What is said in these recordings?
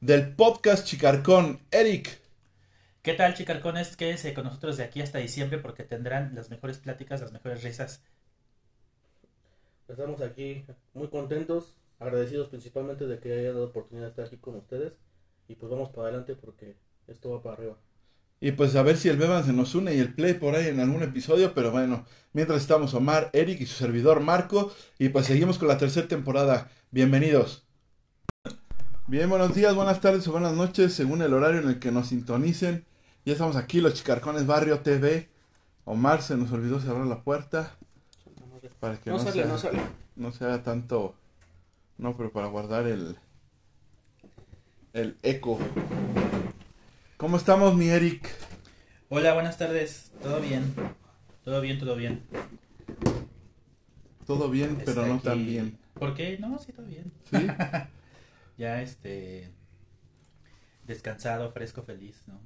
del podcast Chicarcón. Eric. ¿Qué tal, chicarcones? Quédense con nosotros de aquí hasta diciembre porque tendrán las mejores pláticas, las mejores risas. Estamos aquí muy contentos, agradecidos principalmente de que haya dado oportunidad de estar aquí con ustedes. Y pues vamos para adelante porque esto va para arriba. Y pues a ver si el Beban se nos une y el Play por ahí en algún episodio, pero bueno, mientras estamos Omar, Eric y su servidor Marco, y pues seguimos con la tercera temporada. Bienvenidos. Bien, buenos días, buenas tardes o buenas noches, según el horario en el que nos sintonicen. Ya estamos aquí, los Chicarcones Barrio TV. Omar se nos olvidó cerrar la puerta para que No no, sale, se, no sale. no se haga tanto... No, pero para guardar el... El eco. ¿Cómo estamos, mi Eric? Hola, buenas tardes. ¿Todo bien? Todo bien, todo bien. Todo bien, pero no aquí- tan bien. ¿Por qué? No, sí, todo bien. ¿Sí? Ya, este... Descansado, fresco, feliz, ¿no?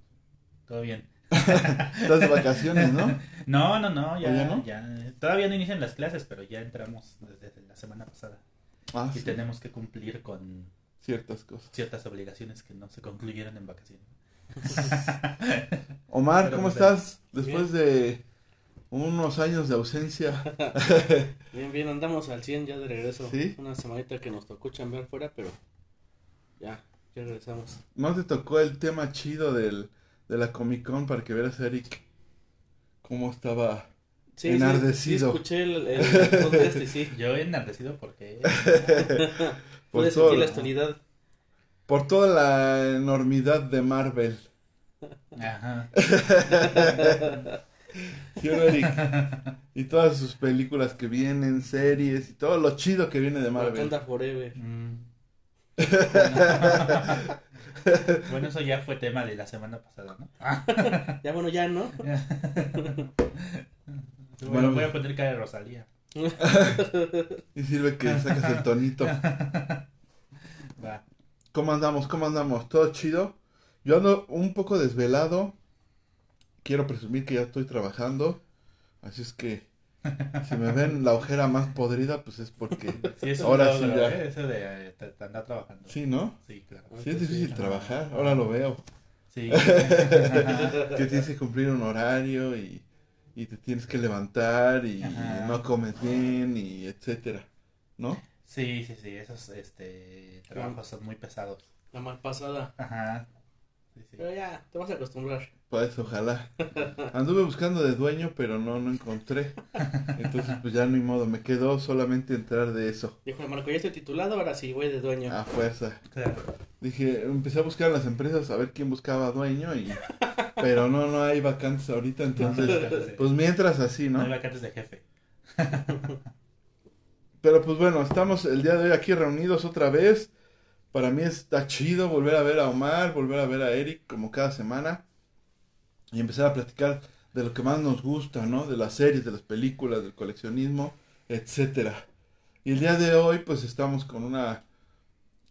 Todo bien. Estás de vacaciones, ¿no? No, no, no, ya, ¿O ya no? ya- Todavía no inician las clases, pero ya entramos desde la semana pasada. Ah, Y sí, tenemos que cumplir con ciertas cosas. ciertas obligaciones que no se concluyeron en vacaciones. Omar, Pero ¿cómo bien. estás? Después de unos años de ausencia. Bien, bien, andamos al 100 ya de regreso. ¿Sí? Una semanita que nos tocó chambear fuera, pero ya, ya regresamos. ¿No te tocó el tema chido del, de la Comic Con para que vieras, Eric, cómo estaba? Sí, Enardecido. Sí, sí, escuché el, el, el podcast y sí. Yo enardecido porque... Por todo, sentir la actualidad. por toda la enormidad de Marvel. Ajá. ¿Sí o no, Eric? Y todas sus películas que vienen, series y todo lo chido que viene de Marvel. Wakanda Forever. Mm. bueno, eso ya fue tema de la semana pasada, ¿no? Ya bueno, ya, ¿no? Bueno, Bueno, voy a poner cara de Rosalía. Y sirve que sacas el tonito. Va. ¿Cómo andamos? ¿Cómo andamos? ¿Todo chido? Yo ando un poco desvelado. Quiero presumir que ya estoy trabajando. Así es que si me ven la ojera más podrida, pues es porque... Sí, es un Ahora logro, sí ya. ¿eh? Eso de eh, te- te andar trabajando. Sí, ¿no? Sí, claro. Sí es difícil Sí. trabajar. Ahora lo veo. Sí. Que tienes que cumplir un horario y, y te tienes que levantar y Ajá. no comes bien y etcétera. ¿No? sí, sí, sí, esos este, trabajos son muy pesados. La mal pasada. Ajá. Sí, sí. Pero ya, te vas a acostumbrar. Pues ojalá. Anduve buscando de dueño, pero no, no encontré. Entonces, pues ya ni modo, me quedó solamente entrar de eso. Dijo Marco, ya estoy titulado, ahora sí voy de dueño. A fuerza. Claro. Dije, empecé a buscar en las empresas a ver quién buscaba dueño y... Pero no, no hay vacantes ahorita, entonces... Pues mientras así, No hay ¿no? vacantes de jefe. Pero pues bueno, estamos el día de hoy aquí reunidos otra vez. Para mí está chido volver a ver a Omar, volver a ver a Eric como cada semana. Y empezar a platicar de lo que más nos gusta, ¿no? De las series, de las películas, del coleccionismo, etcétera. Y el día de hoy pues estamos con una...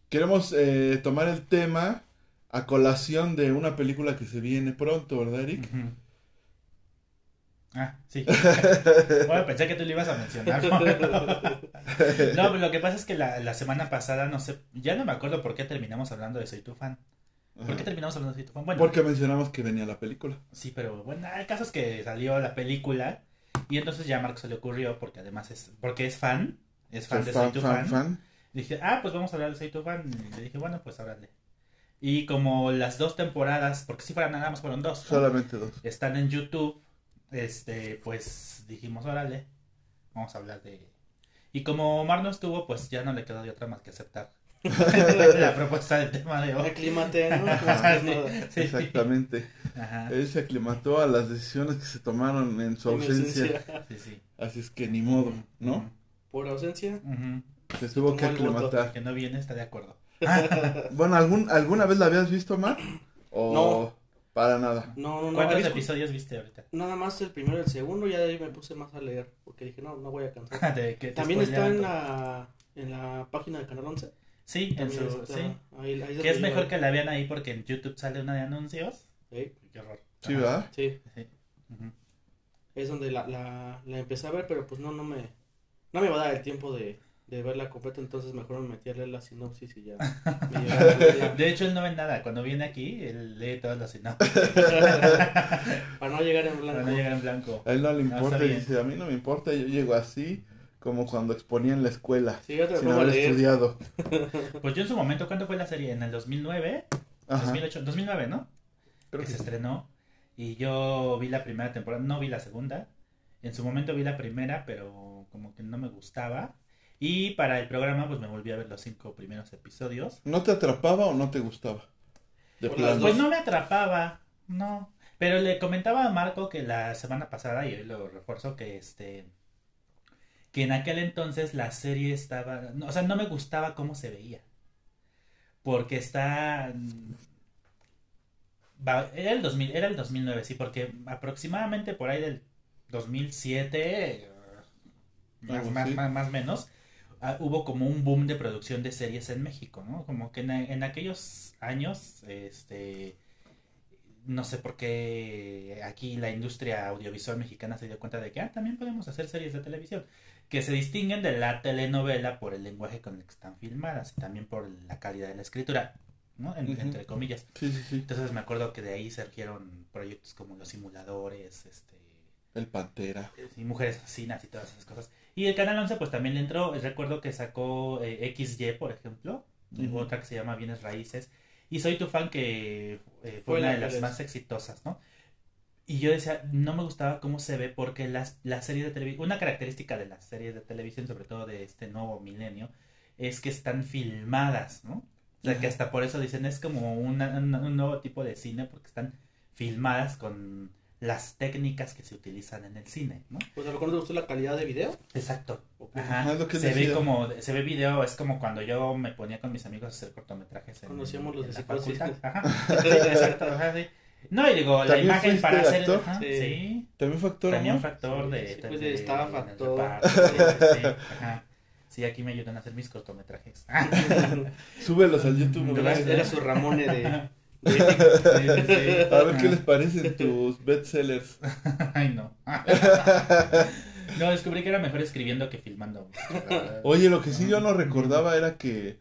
Queremos eh, tomar el tema a colación de una película que se viene pronto, ¿verdad, Eric? Ah, sí. Bueno, pensé que tú lo ibas a mencionar. No, pero lo que pasa es que la, la semana pasada, no sé, ya no me acuerdo por qué terminamos hablando de Soy tu fan. ¿Por qué terminamos hablando de fan? Bueno, Porque mencionamos que venía la película. sí, pero bueno, el caso es que salió la película y entonces ya a Marco se le ocurrió, porque además es, porque es fan, es fan de Soy tu fan. Dije, ah, pues vamos a hablar de tu fan. Y le dije, bueno, pues háblale. Y como las dos temporadas, porque si fueran nada más fueron dos, ¿no? Solamente dos. están en YouTube, este, pues dijimos, órale, vamos a hablar de... Y como Omar no estuvo, pues ya no le quedó de otra más que aceptar la propuesta del tema de hoy. Aclimate, ¿no? Ajá, sí, sí. Exactamente. Ajá, Él se aclimató a las decisiones que se tomaron en su En ausencia. sí, sí. Así es que ni modo, ¿no? Por ausencia. Se tuvo que aclimatar. Que no viene, está de acuerdo. Bueno, ¿algún, ¿alguna vez la habías visto, Mar? ¿O no. para nada? No, no, no. ¿Cuántos episodios viste ahorita? Nada más el primero y el segundo, ya de ahí me puse más a leer, porque dije, no, no voy a cansar. También está en la, en la página de Canal 11. Sí, en su, sí. que es mejor que la vean ahí porque en YouTube sale una de anuncios. Sí. Qué horror. Sí, ¿verdad? Sí. sí. Es donde la, la, la empecé a ver, pero pues no, no me, no me va a dar el tiempo de, de verla completa, entonces mejor me metí a leer la sinopsis y ya. de hecho, él no ve nada. Cuando viene aquí, él lee todas las sinopsis. Para no llegar en blanco. Para no llegar en blanco. A él no le importa, dice, a mí no me importa, yo llego así como cuando exponía en la escuela, sí, sin haber estudiado. Pues yo en su momento, ¿cuándo fue la serie? ¿En el 2009? Ajá. 2008, 2009, ¿no? Creo que, se estrenó. Y yo vi la primera temporada, no vi la segunda. En su momento vi la primera, pero como que no me gustaba. Y para el programa, pues me volví a ver los cinco primeros episodios. ¿No te atrapaba o no te gustaba? pues no me atrapaba, no. Pero le comentaba a Marco que la semana pasada, y hoy lo refuerzo, que este que en aquel entonces la serie estaba, o sea, no me gustaba cómo se veía. Porque está era el 2000, era el 2009, sí, porque aproximadamente por ahí del 2007 más, más, menos ah, hubo como un boom de producción de series en México, ¿no? Como que en, en aquellos años este no sé por qué aquí la industria audiovisual mexicana se dio cuenta de que ah, también podemos hacer series de televisión que se distinguen de la telenovela por el lenguaje con el que están filmadas y también por la calidad de la escritura, ¿no? Entre comillas. Entonces me acuerdo que de ahí surgieron proyectos como Los Simuladores, este... El Pantera. Y Mujeres Asesinas y todas esas cosas. Y el Canal 11 pues también le entró, recuerdo que sacó eh, XY, por ejemplo, otra que se llama Bienes Raíces. Y soy tu fan que eh, fue, una de las más exitosas, ¿no? Y yo decía, no me gustaba cómo se ve porque las, las series de televisión, una característica de las series de televisión, sobre todo de este nuevo milenio, es que están filmadas, ¿no? O sea, que hasta por eso dicen, es como una, un nuevo tipo de cine porque están filmadas con las técnicas que se utilizan en el cine, ¿no? Pues a lo mejor usted la calidad de video. Exacto. Ajá. se ve como, se ve video, es como cuando yo me ponía con mis amigos a hacer cortometrajes en, Conocíamos los de la Ajá. exacto, ajá, sí. No, y digo, la imagen para hacer. Actor? sí. También factor. También factor de. Sí, pues estaba factor. sí, ajá. Sí, aquí me ayudan a hacer mis cortometrajes. Súbelos al YouTube. Era su Ramone de. a ver qué les parecen tus bestsellers. Ay, no. no, descubrí que era mejor escribiendo que filmando. Oye, lo que sí yo no recordaba era que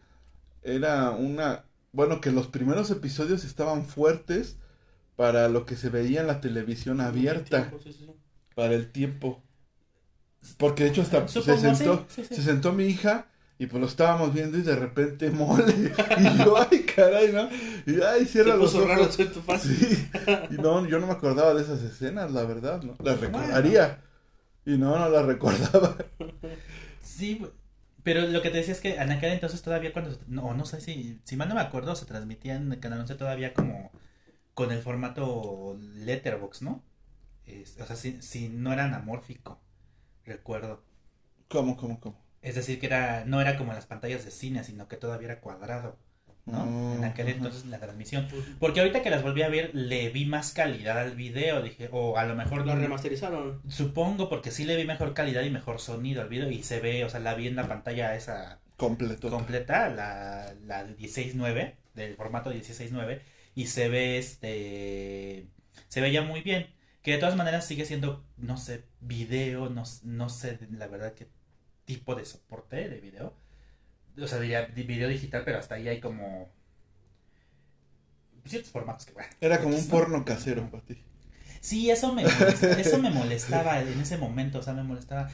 era una. Bueno, que los primeros episodios estaban fuertes para lo que se veía en la televisión abierta. Para el tiempo. Porque de hecho hasta se sentó, se sentó mi hija y pues lo estábamos viendo y de repente mole. Y yo, ay, caray, ¿no? Y ay, cierra los ojos. Sí. Y no, yo no me acordaba de esas escenas, la verdad, ¿no? Las recordaría. Y no, no las recordaba. Sí, pero lo que te decía es que en aquel entonces todavía cuando... No, no sé si... Si mal no me acuerdo, se transmitía en el Canal 11 todavía como con el formato letterbox, ¿no? o sea, si, no era anamórfico, recuerdo. ¿Cómo, cómo, cómo? Es decir, que era no era como las pantallas de cine, sino que todavía era cuadrado, ¿no? Mm, en aquel entonces la transmisión. Porque ahorita que las volví a ver, le vi más calidad al video, dije, o a lo mejor... Lo remasterizaron. Supongo, porque sí le vi mejor calidad y mejor sonido al video y se ve, o sea, la vi en la pantalla esa... Completo. Completa, la, la 16.9, del formato 16.9 y se ve este se veía muy bien que de todas maneras sigue siendo no sé video no, no sé la verdad qué tipo de soporte de video o sea diría video digital pero hasta ahí hay como ciertos formatos que bueno era como un porno casero para ti sí eso me eso me molestaba en ese momento o sea me molestaba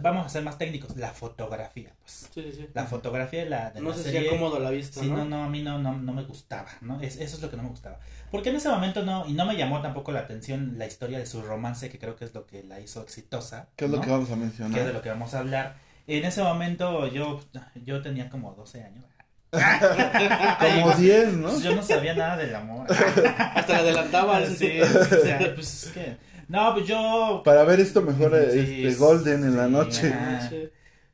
vamos a ser más técnicos, la fotografía, pues. Sí, sí. La fotografía de la, de no la se serie. cómodo la vista, sí, ¿no? no, a mí no, no, no me gustaba, ¿no? Es, eso es lo que no me gustaba. Porque en ese momento no, y no me llamó tampoco la atención la historia de su romance, que creo que es lo que la hizo exitosa. ¿Qué es lo que vamos a mencionar? Que es de lo que vamos a hablar. En ese momento yo, yo tenía como 12 años. como 10, ¿no? Yo no sabía nada del amor. Hasta la adelantaba. Sí, o sea, pues es que no, pues yo. Para ver esto mejor este Golden en la noche.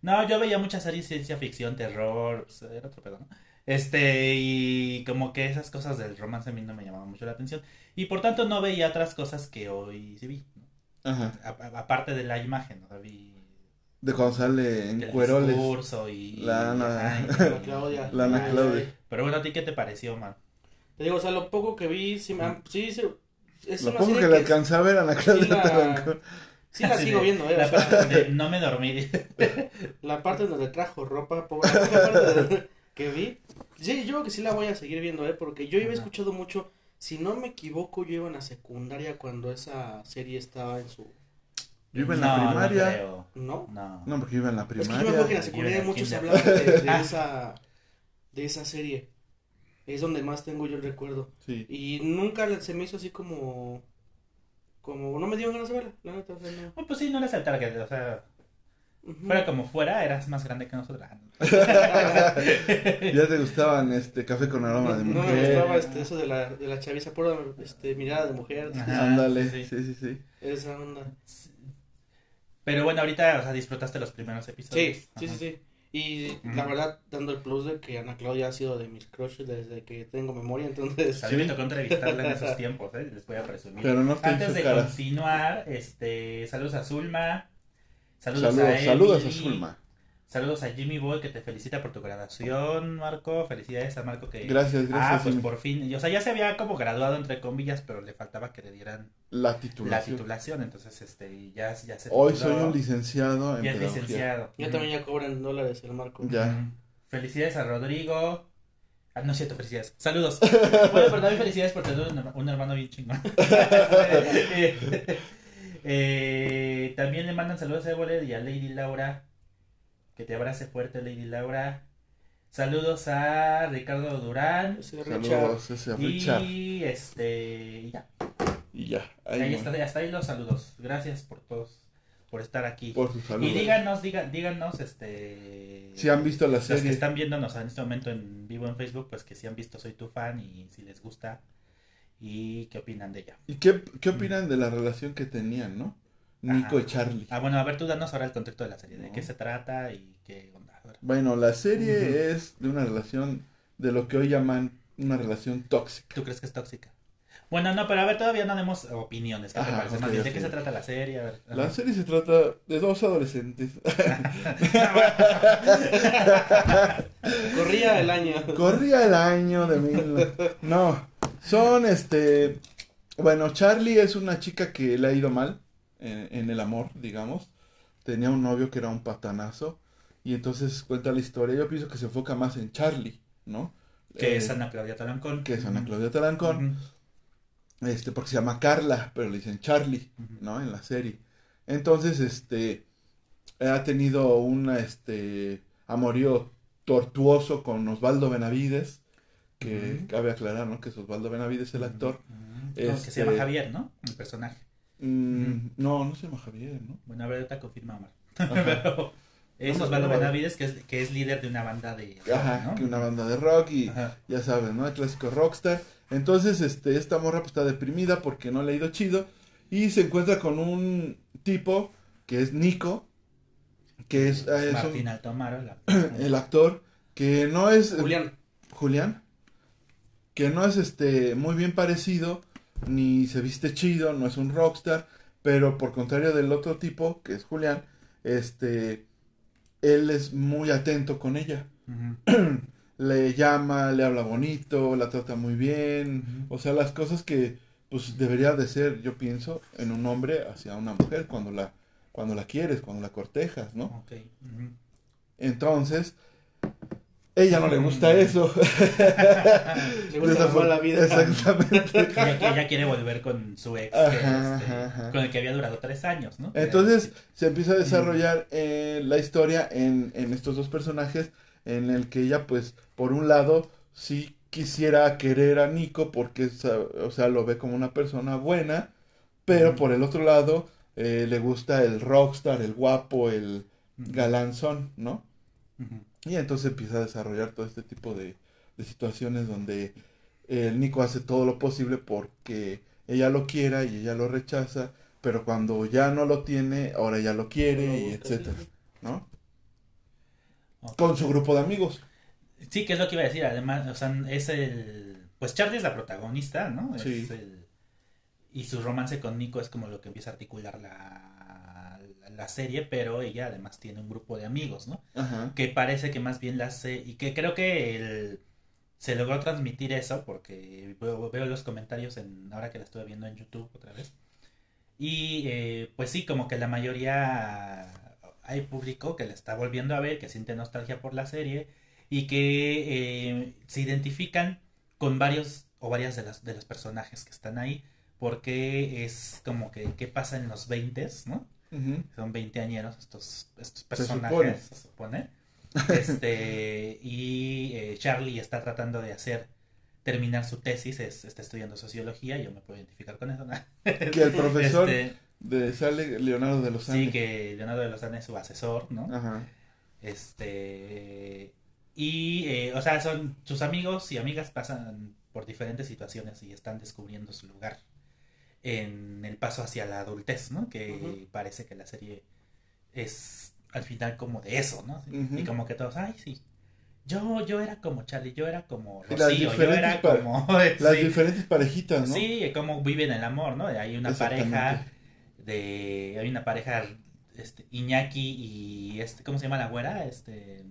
No, yo veía muchas series de ciencia ficción, terror, pues, era otro pedo, ¿no? Este, y como que esas cosas del romance a mí no me llamaban mucho la atención. Y por tanto no veía otras cosas que hoy sí vi. Ajá. aparte de la imagen, ¿no? Vi de cuando sale en cueroles. y... La Ana, Claudia. La Ana Claudia. Pero bueno, ¿a ti qué te pareció, man? Te digo, o sea, lo poco que vi, sí, sí, sí es lo poco que, le alcancé a ver a Ana Claudia sí la, sí la sigo viendo, eh. La parte no me dormí. la parte donde trajo ropa, pobre, que vi. Sí, yo creo que sí la voy a seguir viendo, eh, porque yo había escuchado mucho, si no me equivoco, yo iba en la secundaria cuando esa serie estaba en su yo iba en la primaria. No, no, no. porque yo iba en la primaria. Es que yo me acuerdo que en la secundaria mucho se hablaba de, esa, de esa serie. Es donde más tengo yo el recuerdo. Sí. Y nunca se me hizo así como. Como. No me dio ganas de verla, la neta. no. pues sí, no eres el target, o sea. Fuera como fuera, eras más grande que nosotros. ya te gustaban este café con aroma de mujer. No, me gustaba este, eso de la, de la chaviza, pura este, mirada de mujer. Ándale, sí sí. sí, sí, Esa onda. Pero bueno, ahorita, o sea, disfrutaste los primeros episodios. Sí, sí, sí, sí. Y la verdad, dando el plus de que Ana Claudia ha sido de mis crushes desde que tengo memoria, entonces... A mí me tocó entrevistarla en esos tiempos, ¿eh? Les voy a presumir. Pero no Antes de cara. continuar, este, saludos a Zulma. Saludos, saludos a, saludos a Zulma. Saludos a Jimmy Boy que te felicita por tu graduación, Marco. Felicidades a Marco que... Gracias, gracias. Ah, pues por fin. O sea, ya se había como graduado entre comillas, pero le faltaba que le dieran la titulación. La titulación, entonces este, ya, ya se... Hoy soy un licenciado en Ya es licenciado. Ya también ya cobran dólares el Marco. Ya. Felicidades a Rodrigo. Ah, no es cierto, felicidades. Saludos. bueno, pero también felicidades por tener un, hermano bien chingón. eh, también le mandan saludos a Évole y a Lady Laura que te abrace fuerte, Lady Laura. Saludos a Ricardo Durán. Saludos ese Richard. Y este. Y ya. Y ya. Ahí, está, hasta ahí los saludos. Gracias por todos. Por estar aquí. Por sus saludos. Y díganos, díganos, este. Si han visto la serie. Los que están viéndonos en este momento en vivo en Facebook, pues que si han visto Soy tu fan y si les gusta. Y qué opinan de ella. ¿Y qué, qué opinan de la relación que tenían, no? Nico y Charlie. Ah, bueno, a ver, tú danos ahora el contexto de la serie, de qué se trata y qué onda. Bueno, la serie es de una relación, de lo que hoy llaman una relación tóxica. ¿Tú crees que es tóxica? Bueno, no, pero a ver, todavía no demos opiniones. ¿Qué ¿De qué se trata la serie? A ver, la serie se trata de dos adolescentes. Corría el año. Corría el año de mil. No, son este. Bueno, Charlie es una chica que le ha ido mal en, el amor, digamos. Tenía un novio que era un patanazo. Y entonces cuenta la historia. Yo pienso que se enfoca más en Charlie, ¿no? Que es eh, Ana Claudia Talancón. Que es Ana Claudia Talancón. Este, porque se llama Carla, pero le dicen Charlie, ¿no? En la serie. Entonces, este, ha tenido un, este, amorío tortuoso con Osvaldo Benavides, que cabe aclarar, ¿no? Que es Osvaldo Benavides el actor. que se llama este, Javier, ¿no? El personaje. Mm, no, no se llama Javier, ¿no? Bueno, a ver, ahorita confirma, Pero es Osvaldo Benavides, que es, que es líder de una banda de rock, Ajá, que una banda de rock y ya sabes, ¿no? El clásico rockstar. Entonces, este, esta morra pues está deprimida porque no le ha ido chido y se encuentra con un tipo que es Nico, que es, es Martín Altomaro, el actor, que no es... Julián. Julián. Que no es este muy bien parecido ni se viste chido, no es un rockstar, pero por contrario del otro tipo, que es Julián, este, él es muy atento con ella. le llama, le habla bonito, la trata muy bien, o sea, las cosas que pues debería de ser, yo pienso, en un hombre hacia una mujer cuando la cuando la quieres, cuando la cortejas, ¿no? Entonces, ella no le gusta eso. le gusta la vida. Exactamente. ella, quiere volver con su ex, este, con el que había durado tres años, ¿no? Entonces se empieza a desarrollar eh, la historia en, en estos dos personajes, en el que ella, pues, por un lado, sí quisiera querer a Nico porque, o sea, lo ve como una persona buena, pero por el otro lado, eh, le gusta el rockstar, el guapo, el galanzón, ¿no? Y entonces empieza a desarrollar todo este tipo de, situaciones donde el Nico hace todo lo posible porque ella lo quiera y ella lo rechaza, pero cuando ya no lo tiene, ahora ya lo quiere y etcétera, ¿no? Con su grupo de amigos. Sí, que es lo que iba a decir. Además, o sea, es el. Pues Charlie es la protagonista, ¿no? Sí. Es el, y su romance con Nico es como lo que empieza a articular la, la serie, pero ella además tiene un grupo de amigos, ¿no? Ajá. Que parece que más bien la hace. Y que creo que el, se logró transmitir eso, porque veo, veo, los comentarios en ahora que la estuve viendo en YouTube otra vez. Y eh, pues sí, como que la mayoría hay público que la está volviendo a ver, que siente nostalgia por la serie y que eh, se identifican con varios o varias de las de los personajes que están ahí porque es como que qué pasa en los 20, ¿no? Son 20 añeros estos, estos personajes, se supone. Este, y eh, Charlie está tratando de hacer terminar su tesis, es, está estudiando sociología, yo me puedo identificar con eso. ¿no? Que el profesor este, de sale Leonardo de los Andes. Sí, que Leonardo de los Andes es su asesor, ¿no? Ajá. Este, y, eh, o sea, son sus amigos y amigas pasan por diferentes situaciones y están descubriendo su lugar en el paso hacia la adultez, ¿no? Que parece que la serie es al final como de eso, ¿no? Y como que todos, ay, sí. Yo, yo era como Charlie, yo era como Rocío, yo era como... las diferentes parejitas, ¿no? Sí, como viven el amor, ¿no? Hay una pareja de... Hay una pareja, este, Iñaki y este, ¿cómo se llama la güera? Este...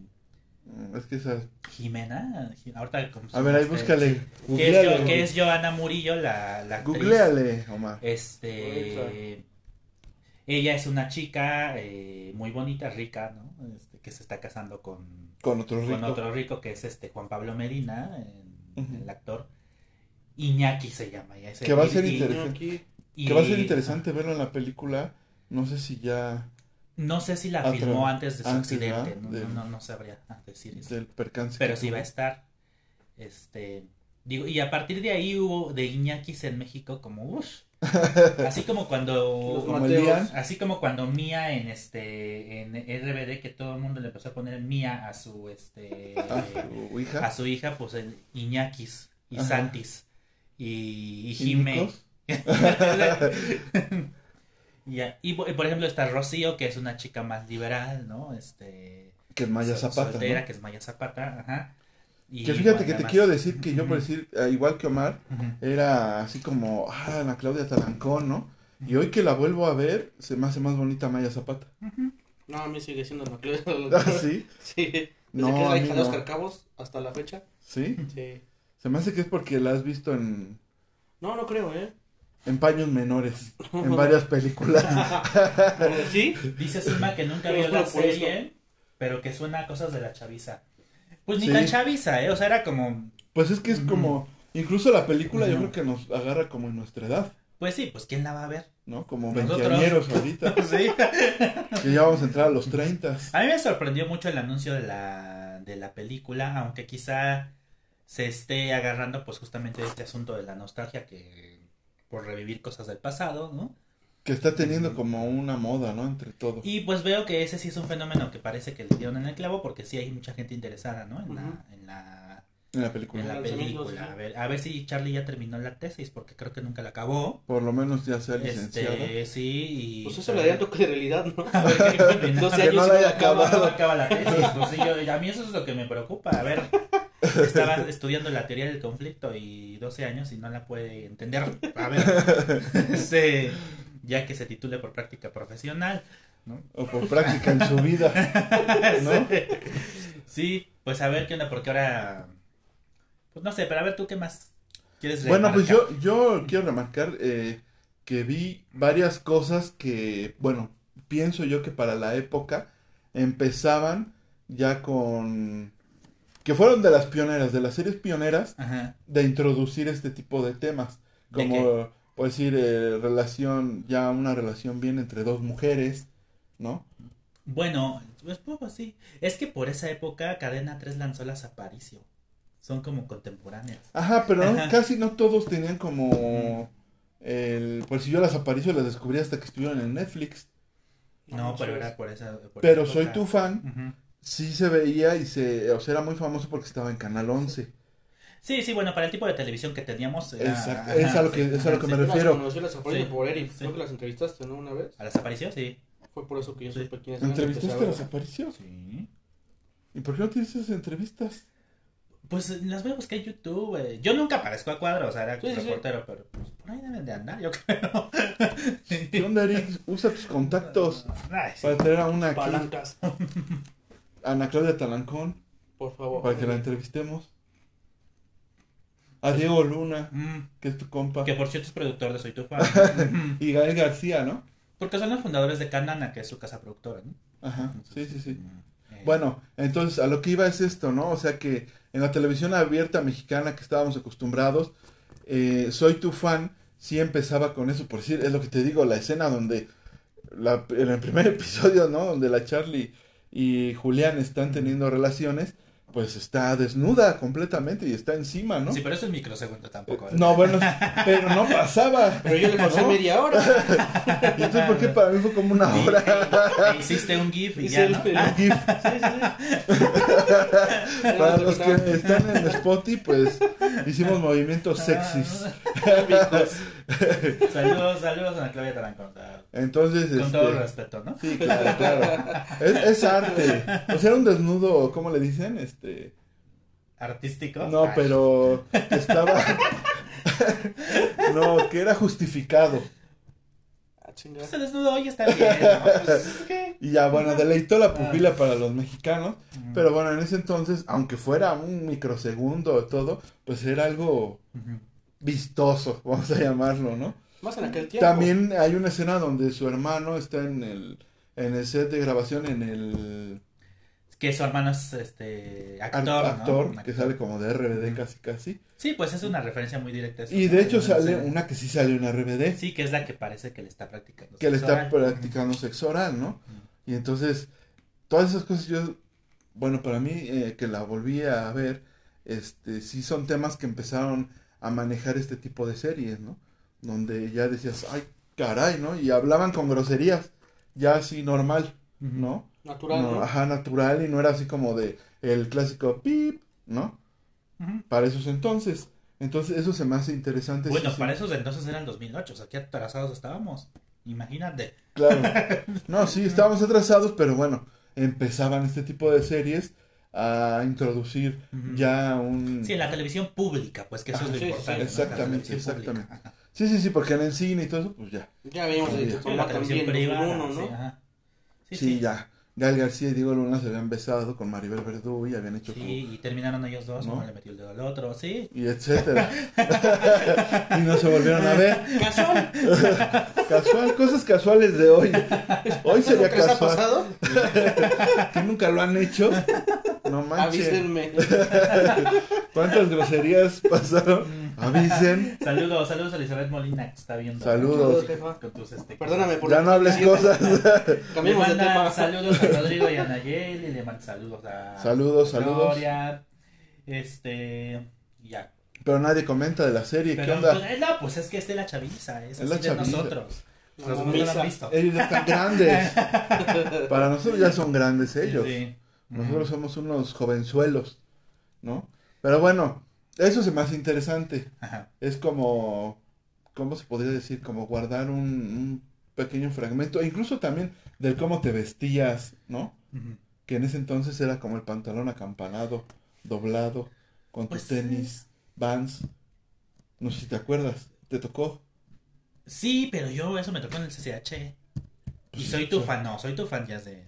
Es que esa... Jimena, ahorita como A ver, ahí este, búscale. Que es, que es Joana Murillo, la, la actriz. Googleale, Omar. Este... Ella es una chica eh, muy bonita, rica, ¿no? Este, que se está casando con, con otro rico. Con otro rico que es este Juan Pablo Medina, el actor. Iñaki se llama. que va a ser interesante. Que va a ser interesante verlo en la película. No sé si ya no sé si la filmó antes de su accidente, no, no, sabría decir eso. Del percance. Pero sí va a estar. Este, digo, y a partir de ahí hubo de Iñakis en México como uff. así como cuando así como cuando Mía en este en RBD que todo el mundo le empezó a poner Mía a su este a su hija, a su hija pues el Iñakis y Santis y, y Jime Y, por ejemplo está Rocío, que es una chica más liberal, ¿no? Este, que es Maya Zapata. que es Maya Zapata, ajá. Y, que fíjate que te quiero decir que yo, por decir, eh, igual que Omar, era así como, ah, la Claudia Talancón, ¿no? Y hoy que la vuelvo a ver, se me hace más bonita Maya Zapata. No, a mí sigue siendo la Claudia ¿Ah, sí? Sí. Desde no, que es la hija de Oscar Cabos hasta la fecha. ¿Sí? Sí. Se me hace que es porque la has visto en... No, no creo, ¿eh? En paños menores en varias películas. ¿Sí? Dice Sima que nunca vio la serie, pero que suena a cosas de la chaviza. Pues ni tan chaviza, ¿eh? O sea, era como... Pues es que es como... Incluso la película yo creo que nos agarra como en nuestra edad. Pues sí, pues ¿quién la va a ver? ¿No? Como veinteañeros ahorita. sí. Que ya vamos a entrar a los treintas. A mí me sorprendió mucho el anuncio de la, de la película, aunque quizá se esté agarrando pues justamente de este asunto de la nostalgia que por revivir cosas del pasado, ¿no? Que está teniendo como una moda, ¿no? Entre todos. Y pues veo que ese sí es un fenómeno que parece que le dieron en el clavo porque sí hay mucha gente interesada, ¿no? En, la, en la... En la película. En la película. A ver, a ver si Charlie ya terminó la tesis, porque creo que nunca la acabó. Por lo menos ya se ha licenciado. Este, sí, y... Pues eso le da toque de realidad, ¿no? A ver, que, 12 años no, la acabado. acaba la tesis. Pues sí, yo, a mí eso es lo que me preocupa. A ver, estaba estudiando la teoría del conflicto y 12 años y no la puede entender. A ver, este, ya que se titule por práctica profesional, ¿no? O por práctica en su vida, ¿no? Sí, pues a ver qué onda, porque ahora, pues no sé, pero a ver tú qué más quieres Bueno, pues yo, yo quiero remarcar eh, que vi varias cosas que, bueno, pienso yo que para la época empezaban ya con que fueron de las pioneras, de las series pioneras de introducir este tipo de temas, como, por decir, eh, relación, ya una relación bien entre dos mujeres, ¿no? Bueno, pues, pues sí, es que por esa época Cadena 3 lanzó las Aparicio, son como contemporáneas. Ajá, pero casi no todos tenían como... El, pues si yo las Aparicio las descubrí hasta que estuvieron en Netflix. No, pero era por esa. pero soy tu fan sí se veía y se, o sea, era muy famoso porque estaba en Canal 11. Sí, sí, bueno, para el tipo de televisión que teníamos. Exacto, es a lo que, es a lo que me refiero. Conocí las sí, por Eric, creo que las entrevistaste, ¿no? Una vez. ¿A las apariciones? Sí. Fue por eso que yo supe quiénes eran. ¿Entrevistaste a las apariciones? Sí. ¿Y por qué no tienes esas entrevistas? Pues las voy a buscar en YouTube. Yo nunca aparezco a cuadro, o sea, era reportero, pero pues, por ahí deben de andar, yo creo. ¿Qué onda, Eric? Usa tus contactos para tener a una Palancas. Ana Claudia Talancón. Por favor. Para que la entrevistemos. A Diego Luna, mm. que es tu compa. Que por cierto es productor de Soy tu fan. y Gael García, ¿no? Porque son los fundadores de Canana, que es su casa productora, ¿no? Ajá, sí, sí, sí. Mm, eh. Bueno, entonces a lo que iba es esto, ¿no? O sea que en la televisión abierta mexicana que estábamos acostumbrados, eh, Soy tu fan, sí empezaba con eso, por decir, es lo que te digo, la escena donde, la, en el primer episodio, ¿no? Donde la Charlie y Julián están teniendo relaciones, pues está desnuda completamente y está encima, ¿no? Sí, pero eso es microsegundo tampoco. No, bueno, pero no pasaba. Pero yo le pasé media hora. ¿Y entonces por qué para mí fue como una hora? hiciste un GIF y ya, ¿no? Un GIF. Sí, sí, sí. para los que están en Spotify, pues hicimos movimientos sexys. saludos, saludos a la Claudia Tarancón. Entonces, Con todo este, respeto, ¿no? Sí, claro, claro. Es, es, arte. O sea, era un desnudo, ¿cómo le dicen? Este. Artístico. No, pero que estaba. no, que era justificado. Ah, Se desnudó y está bien. Pues, y ya, bueno, deleitó la pupila para los mexicanos. Pero bueno, en ese entonces, aunque fuera un microsegundo todo, pues era algo vistoso, vamos a llamarlo, ¿no? Más en aquel tiempo. También hay una escena donde su hermano está en el, en el set de grabación, en el... Que su hermano es este actor, actor que sale como de RBD casi casi. Sí, pues es una referencia muy directa. y de hecho sale una que sí sale en RBD. Sí, que es la que parece que le está practicando. Que le está practicando sexo oral, ¿no? Y entonces, todas esas cosas yo, bueno, para mí eh, que la volví a ver, este, sí son temas que empezaron a manejar este tipo de series, ¿no? donde ya decías, ay, caray, ¿no? Y hablaban con groserías, ya así normal, ¿no? Natural. Ajá, natural y no era así como de el clásico pip, ¿no? Para esos entonces. Entonces eso se me hace interesante. Bueno, para esos entonces eran 2008, o sea, qué atrasados estábamos. Imagínate. Claro. No, sí, estábamos atrasados, pero bueno, empezaban este tipo de series a introducir ya un... Sí, en la televisión pública, pues que eso es lo importante. exactamente, exactamente. Sí, sí, sí, porque en el cine y todo eso, pues ya. Ya veíamos el la televisión privada, ¿no? Sí, Sí, sí, ya. Gael García y Diego Luna se habían besado con Maribel Verdú y habían hecho. Sí, y terminaron ellos dos, ¿no? uno le metió el dedo al otro, sí. Y etcétera. y no se volvieron a ver. Casual. casual, cosas casuales de hoy. Hoy sería casual. ha pasado? que nunca lo han hecho. No manches. Avísenme. ¿Cuántas groserías pasaron? Avisen. Saludos, saludos a Elizabeth Molina que está viendo. Saludos. este, Perdóname por Ya no hables cosas. Cambiemos de tema. Saludos a Rodrigo y a Nayeli. Le mando saludos a. Saludos, saludos. Gloria. Este. Ya. Pero nadie comenta de la serie. ¿Qué onda? Pues, eh, no, pues es que es de la chaviza. Es, es la de nosotros. Los no lo han visto. Ellos ya están grandes. Para nosotros ya son grandes ellos. Sí. Nosotros somos unos jovenzuelos, ¿no? Pero bueno, eso me hace interesante. Es como, ¿cómo se podría decir? Como guardar un, pequeño fragmento, e incluso también del cómo te vestías, ¿no? Que en ese entonces era como el pantalón acampanado, doblado, con tus pues tenis, vans. No sé si te acuerdas, ¿te tocó? Sí, pero yo eso me tocó en el CCH. y pues soy tu fan, no, soy tu fan ya de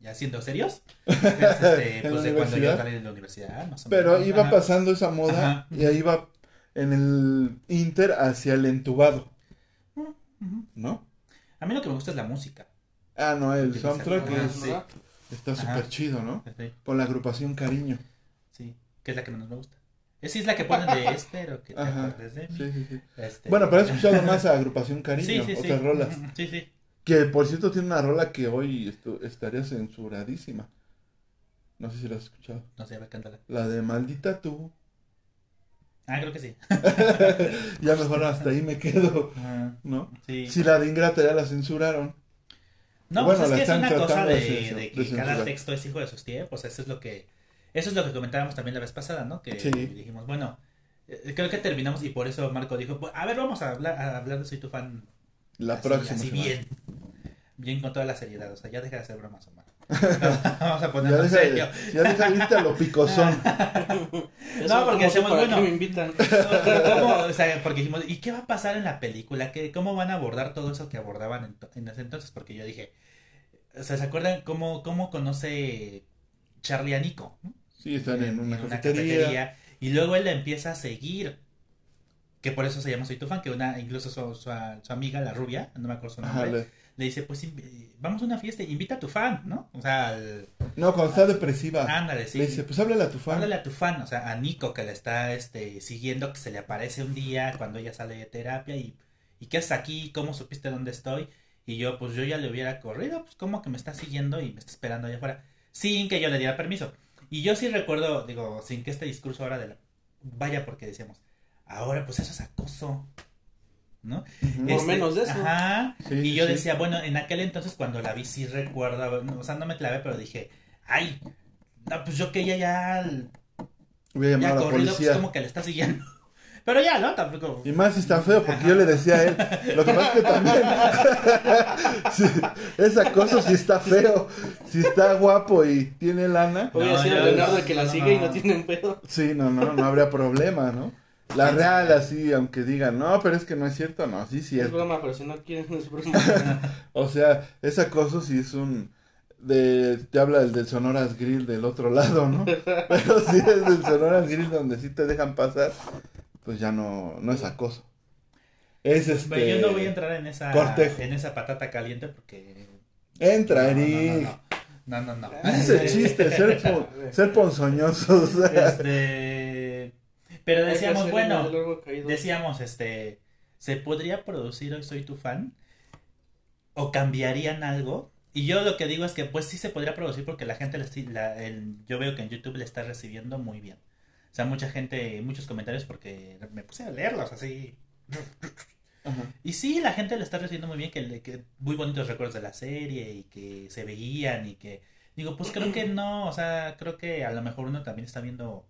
ya siendo serios, este, pues de cuando yo salí de la universidad, más o Pero iba pasando esa moda y ahí iba en el Inter hacia el entubado. ¿No? A mí lo que me gusta es la música. Ah, no, el soundtrack está súper chido, ¿no? Con la agrupación Cariño. Sí, que es la que menos me gusta. Esa es la que ponen de espero que te acuerdes de mí. Sí, sí, sí. Este... Bueno, pero he escuchado más a agrupación Cariño, otras rolas. Sí, sí. Que por cierto tiene una rola que hoy estaría censuradísima. No sé si la has escuchado. No sé, cántala. La de Maldita tú. Ah, creo que sí. ya mejor hasta ahí me quedo. ¿No? Sí. Si la de Ingrata ya la censuraron. No, pues es que es una cosa de, que cada texto es hijo de sus tiempos. Eso es lo que eso es lo que comentábamos también la vez pasada, ¿no? Que dijimos, bueno, eh, creo que terminamos y por eso Marco dijo, a ver, vamos a hablar, a hablar de Soy tu fan la próxima. Así bien. bien con toda la seriedad. O sea, ya deja de hacer bromas, Omar. Vamos a ponerlo en serio. ya deja de irte a lo picosón. no, porque decimos, bueno. me invitan? ¿cómo, o sea, porque dijimos, ¿y qué va a pasar en la película? ¿Qué, ¿Cómo van a abordar todo eso que abordaban en, en ese entonces? Porque yo dije, o sea, ¿se acuerdan cómo, cómo conoce Charlie a Nico? Sí, están en, una, cafetería. Y luego él la empieza a seguir. Que por eso se llama Soy tu fan, que una, incluso su, su, su amiga, la rubia, no me acuerdo su nombre, le... dice, pues vamos a una fiesta, invita a tu fan, ¿no? O sea, no, cuando está depresiva. Ándale, sí. Le dice, pues háblale a tu fan. Háblale a tu fan, o sea, a Nico que le está este, siguiendo, que se le aparece un día cuando ella sale de terapia y, y ¿qué haces aquí? ¿Cómo supiste dónde estoy? Y yo, pues yo ya le hubiera corrido, pues como que me está siguiendo y me está esperando allá afuera, sin que yo le diera permiso. Y yo sí recuerdo, digo, sin que este discurso ahora de la... Vaya porque decíamos, ahora pues eso es acoso. ¿No? Por este, menos de eso. Ajá. y yo decía, bueno, en aquel entonces cuando la vi sí recuerdo, o sea, no me clavé, pero dije, ay, no, pues yo que ella ya... Voy a llamar ya a la corrido, pues, policía. pues como que le está siguiendo. Pero ya, ¿no? Tampoco. Y más si está feo, porque yo le decía a él. Lo que pasa es que también. sí, es acoso si está feo. Si está guapo y tiene lana. Voy a Leonardo que la sigue y no tiene un pedo. Sí, no, no, no habría problema, ¿no? La real, así, aunque digan, no, pero es que no es cierto, no, sí, sí es. broma, pero si no quieren, no es broma. o sea, es acoso si es un. De, te habla el del Sonoras Grill del otro lado, ¿no? Pero si es del Sonoras Grill donde sí te dejan pasar, pues ya no, no es acoso. Es este. yo no voy a entrar en esa, en esa patata caliente porque. Entra, Eric. No, no, no. Es el chiste, ser, ser ponzoñosos. Este. Pero decíamos, bueno, decíamos, este. ¿Se podría producir Hoy Soy Tu Fan? ¿O cambiarían algo? Y yo lo que digo es que, pues sí se podría producir porque la gente, la, el, yo veo que en YouTube le está recibiendo muy bien. O sea, mucha gente, muchos comentarios porque me puse a leerlos así. Y sí, la gente le está recibiendo muy bien, que, que muy bonitos recuerdos de la serie y que se veían y que... Digo, pues creo que no, o sea, creo que a lo mejor uno también está viendo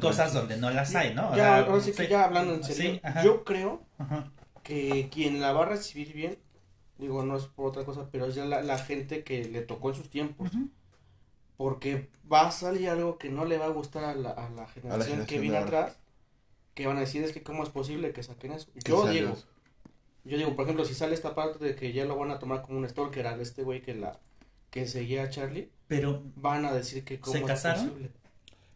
cosas, donde no las hay, ¿no? ya, ahora sí que ya hablando en serio, yo creo que quien la va a recibir bien, digo, no es por otra cosa, pero es ya la, la gente que le tocó en sus tiempos. Porque va a salir algo que no le va a gustar a la, a la, generación, que viene atrás, que van a decir es que cómo es posible que saquen eso. Yo digo, yo digo, por ejemplo, si sale esta parte de que ya lo van a tomar como un stalker a este güey que la que seguía a Charlie, pero van a decir que cómo ¿se casaron?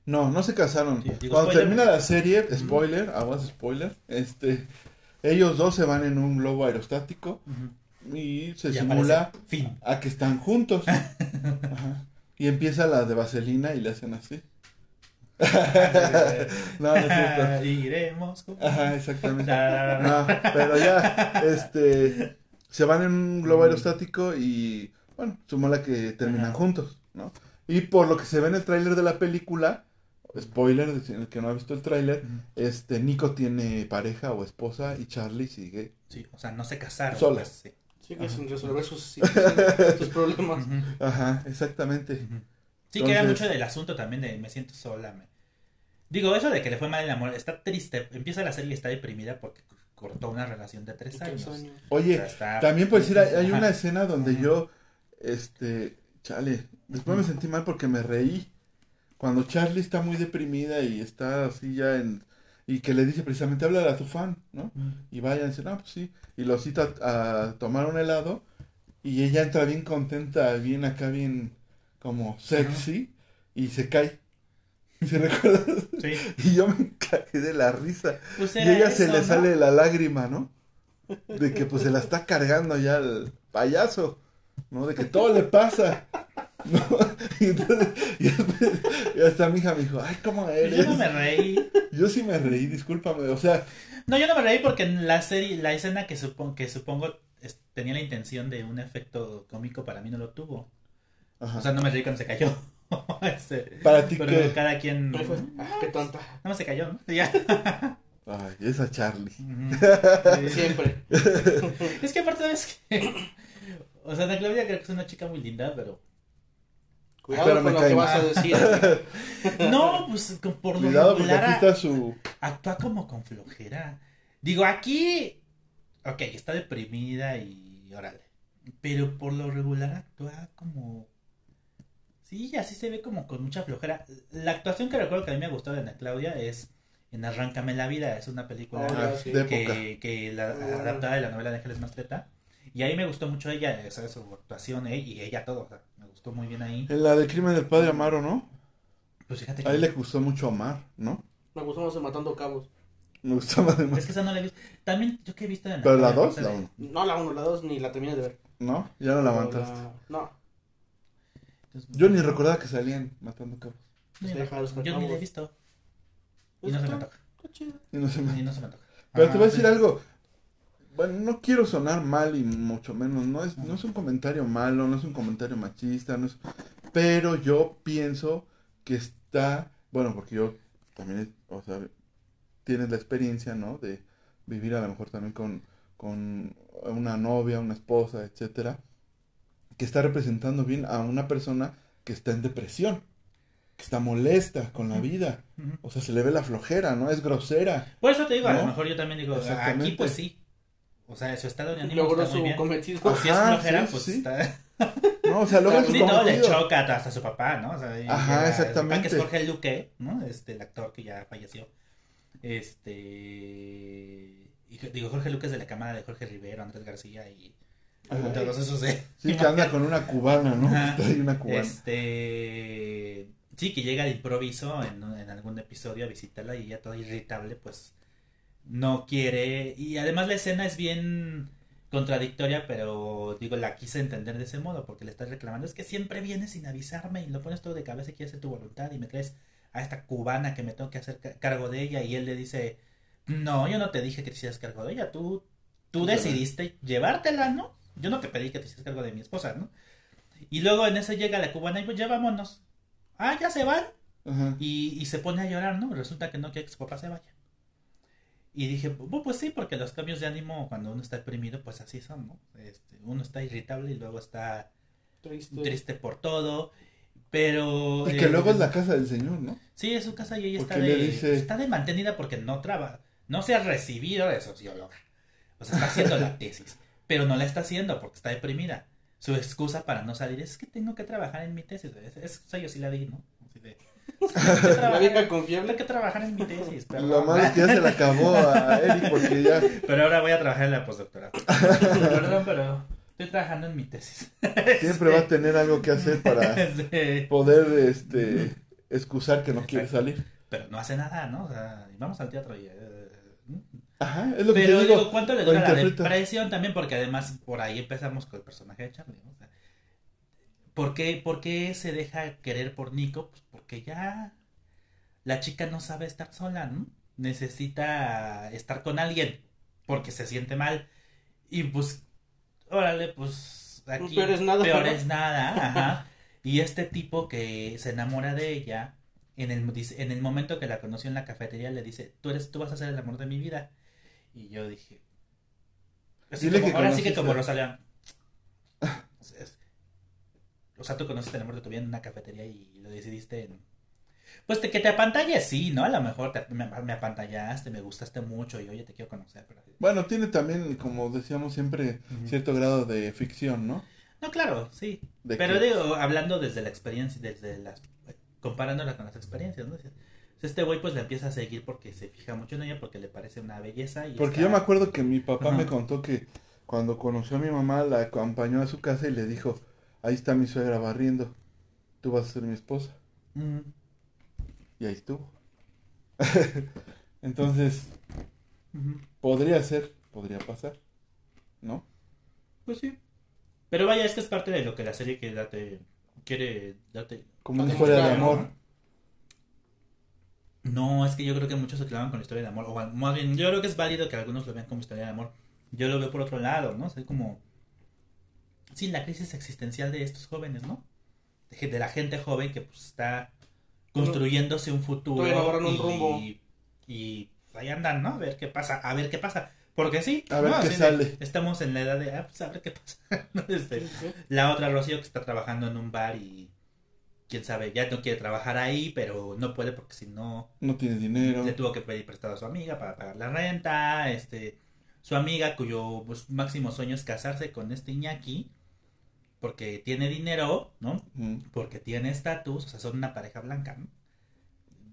No, no se casaron. Cuando termina la serie, spoiler, aguas spoiler, este ellos dos se van en un globo aerostático y se simula a que están juntos. Ajá. Y empieza la de vaselina y le hacen así. no, no es cierto. Iremos. Ajá, exactamente. no, pero ya, este, se van en un globo aerostático y, bueno, la que terminan juntos, ¿no? Y por lo que se ve en el tráiler de la película, spoiler, el que no ha visto el tráiler, este, Nico tiene pareja o esposa y Charlie sigue. Sí, o sea, no se casaron. Solas. Pues, sí. Sigue sin resolver sus, sus problemas. Ajá, exactamente. Sí, que era mucho del asunto también de me siento sola. Me... Digo, eso de que le fue mal el amor, está triste. Empieza la serie y está deprimida porque cortó una relación de tres años. Oye, también puedes decir, hay, una escena donde yo, este, chale, después me sentí mal porque me reí. Cuando Charlie está muy deprimida y está así ya en y que le dice precisamente, habla a tu fan, ¿no? Y vaya y dice, no, pues sí, y lo cita a tomar un helado, y ella entra bien contenta, bien acá, bien como sexy, y se cae. ¿Se recuerdas? Sí. Y yo me caí de la risa. Pues y ella se le sale la lágrima, ¿no? De que pues se la está cargando ya el payaso, ¿no? De que todo le pasa. ¿no? Y entonces, y, hasta mi hija me dijo, ay, ¿cómo eres? Yo no me reí. Yo sí me reí, discúlpame, o sea. No, yo no me reí porque en la serie, la escena que, supongo que supongo tenía la intención de un efecto cómico, para mí no lo tuvo. O sea, no me reí cuando se cayó. este, para ti pero cada quien... Ah, qué tonta. No, se cayó, ¿no? Ya. Ay, esa Charlie. Siempre. es que aparte es que... O sea, Ana Claudia creo que es una chica muy linda, pero Cuidado con lo que vas a decir. no, pues por Cuidado porque aquí está su... Actúa como con flojera. Digo, aquí... Ok, está deprimida y órale. pero por lo regular actúa como... Sí, así se ve como con mucha flojera. La actuación que recuerdo que a mí me gustó de Ana Claudia es en Arráncame la vida, es una película Ah, que, de época. que la Ah. adaptada de la novela de Ángeles Mastreta. Y ahí me gustó mucho ella, esa su actuación eh, y ella todo, o sea, gustó muy bien ahí. En la del crimen del padre Amaro, ¿no? Pues fíjate que Ahí le gustó mucho a Omar, ¿no? Me gustó más de Matando Cabos. Me gustaba de es que esa no la he visto. También yo que he visto en Pero la tele, dos, no sé la de- uno. No, la 1, la 2 ni la terminé de ver. ¿No? Ya no la aguantaste. la- No, Entonces, Yo ni recordaba que salían matando cabos. no, yo no- ni la he visto. Y no se me chido. Y no se me- Y no se me antoja. Pero Ajá, te voy a decir sí. algo. Bueno, no quiero sonar mal y mucho menos. No es, no es un comentario malo, no es un comentario machista. No es... Pero yo pienso que está. Bueno, porque yo también, o sea, tienes la experiencia, ¿no? De vivir a lo mejor también con, con una novia, una esposa, etcétera. Que está representando bien a una persona que está en depresión. Que está molesta con la vida. O sea, se le ve la flojera, ¿no? Es grosera. Por eso te digo, a lo mejor yo también digo, Exactamente. aquí pues sí. O sea, su estado de ánimo Logró está muy su bien. cometido. O si es Ajá, flojera, sí, pues sí. está... No, o sea, logra su Sí, todo le cometido. choca hasta su papá, ¿no? O sea, y Ajá, ya- exactamente. su papá, que es Jorge Luque, ¿no? Este, el actor que ya falleció. Este... y digo, Jorge Luque es de la cámara de Jorge Rivero, Andrés García y... Ajá. Todos esos, eh. Sí, que anda con una cubana, ¿no? Ajá. Trae una cubana. Este. Sí, que llega de improviso en, en algún episodio a visitarla y ella toda irritable, pues no quiere. Y además la escena es bien contradictoria, pero digo, la quise entender de ese modo, porque le estás reclamando, es que siempre vienes sin avisarme y lo pones todo de cabeza y quieres hacer tu voluntad y me traes a esta cubana que me tengo que hacer ca- cargo de ella y él le dice, no, yo no te dije que te hicieras cargo de ella, tú, tú decidiste llevártela, ¿no? Yo no te pedí que te hicieras cargo de mi esposa, ¿no? Y luego en ese llega la cubana y pues ya vámonos. Ah, ya se van. Ajá. Y, y se pone a llorar, ¿no? Resulta que no quiere que su papá se vaya. Y dije, "Bu- pues sí, porque los cambios de ánimo cuando uno está deprimido, pues así son, ¿no? Este, uno está irritable y luego está Triste. triste por todo. Pero... Y que eh, luego es la casa del señor, ¿no? Sí, es su casa y ella está de, dice- está de mantenida porque no trabaja. No se ha recibido de socióloga. O sea, está haciendo la tesis. Pero no la está haciendo porque está deprimida. Su excusa para no salir es que tengo que trabajar en mi tesis. Es, es- esa yo sí la di, ¿no? Así de, "Es que tengo que La trabajar- vieja confiable. que trabajar en mi tesis. Pero, Lo malo es que ya se la acabó a Eric porque ya. pero ahora voy a trabajar en la postdoctorado. Perdón, pero estoy trabajando en mi tesis. Siempre va a tener algo que hacer para Sí. poder este excusar que no quiere salir. Pero no hace nada, ¿no? O sea, y vamos al teatro y... eh, Ajá, es lo que Pero te digo, digo. ¿cuánto le dura la depresión también? Porque además por ahí empezamos con el personaje de Charlie. ¿no? O sea, ¿por, qué, por qué se deja querer por Nico? Pues porque ya la chica no sabe estar sola, ¿no? Necesita estar con alguien porque se siente mal. Y pues, órale, pues aquí Peor es nada, peor ¿no? es nada, ajá. Y este tipo que se enamora de ella, en el, en el momento que la conoció en la cafetería, le dice, tú, eres, tú vas a ser el amor de mi vida. Y yo dije... así como- ahora sí que como Rosalía... Es- o sea, tú conociste el amor de tu vida en una cafetería y lo decidiste en... Pues te, que te apantalles, sí, ¿no? A lo mejor te- me, me apantallaste, me gustaste mucho y oye, te quiero conocer. Pero... Bueno, tiene también, como decíamos siempre, cierto grado de ficción, ¿no? No, claro, sí. Pero digo, hablando desde la experiencia, desde las comparándola con las experiencias, ¿no? Este güey pues la empieza a seguir porque se fija mucho en ella, porque le parece una belleza y Porque está- yo me acuerdo que mi papá me contó que cuando conoció a mi mamá la acompañó a su casa y le dijo, ahí está mi suegra barriendo, tú vas a ser mi esposa. Y ahí estuvo. Entonces, podría ser, podría pasar, ¿no? Pues sí. Pero vaya, es que es parte de lo que la serie quiere darte, quiere darte. Como una historia de amor. No, es que yo creo que muchos se clavan con la historia de amor, o más bien, yo creo que es válido que algunos lo vean como historia de amor. Yo lo veo por otro lado, ¿no? O sea, como... Sí, la crisis existencial de estos jóvenes, ¿no? De, la gente joven que pues está construyéndose un futuro. Agarran un y, rumbo. y ahí andan, ¿no? A ver qué pasa, a ver qué pasa. Porque sí, A ver ¿no? qué sale. estamos en la edad de, ah, pues a ver qué pasa. ¿no? Este, la otra Rocío que está trabajando en un bar y quién sabe, ya no quiere trabajar ahí, pero no puede porque si no No tienes dinero. le tuvo que pedir prestado a su amiga para pagar la renta, este su amiga cuyo pues, máximo sueño es casarse con este Iñaki porque tiene dinero, ¿no? Porque tiene estatus, o sea, son una pareja blanca, ¿no?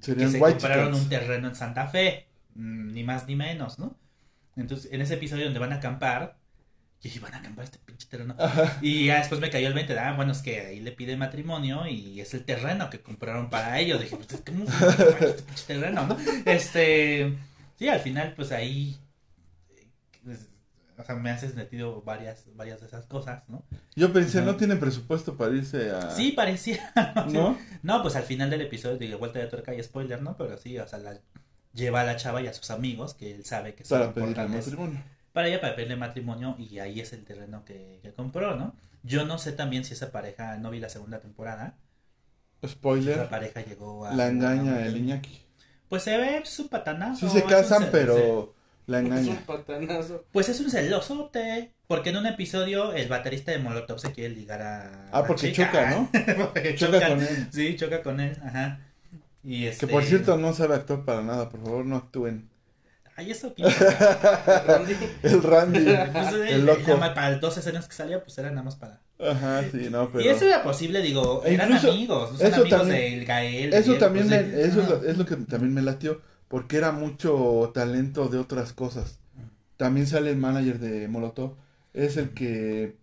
que se compraron un terreno en Santa Fe, mm, ni más ni menos, ¿no? Entonces, en ese episodio donde van a acampar, y van a acampar este pinche terreno. Y ya después me cayó el 20, ah, bueno, es que ahí le pide matrimonio y es el terreno que compraron para ellos. Dije, pues, ¿cómo este pinche terreno, no? Este, sí, al final, pues ahí pues, o sea, me hace sentido varias, varias de esas cosas, ¿no? Yo pensé, no tiene presupuesto para irse a... Sí, parecía. ¿No? No, pues al final del episodio, de vuelta de tuerca y spoiler, ¿no? Pero sí, o sea, la, lleva a la chava y a sus amigos, que él sabe que son Para pedirle matrimonio. Para ella, para pedirle matrimonio, y ahí es el terreno que, que compró, ¿no? Yo no sé también si esa pareja, no vi la segunda temporada. Spoiler. La pareja llegó a... La engaña el Iñaki. Pues se ve su patanazo. Sí se casan, pero... La engaña. Pues es un celosote. Porque en un episodio el baterista de Molotov se quiere ligar a. Ah, porque choca, ¿no? porque choca con él. Sí, choca con él, ajá. Y este... Que por cierto no sabe actuar para nada, por favor no actúen. Ay, eso ¿quién? el Randy. El Randy. Pues, el, loco. para dos escenas que salía, pues era nada más para. Ajá, sí, no, pero. Y eso era posible, digo, e eran amigos, no son amigos también, del Gael. Eso también pues, me, eso es lo, es lo, que también me latió porque era mucho talento de otras cosas. También sale el manager de Molotov, es el que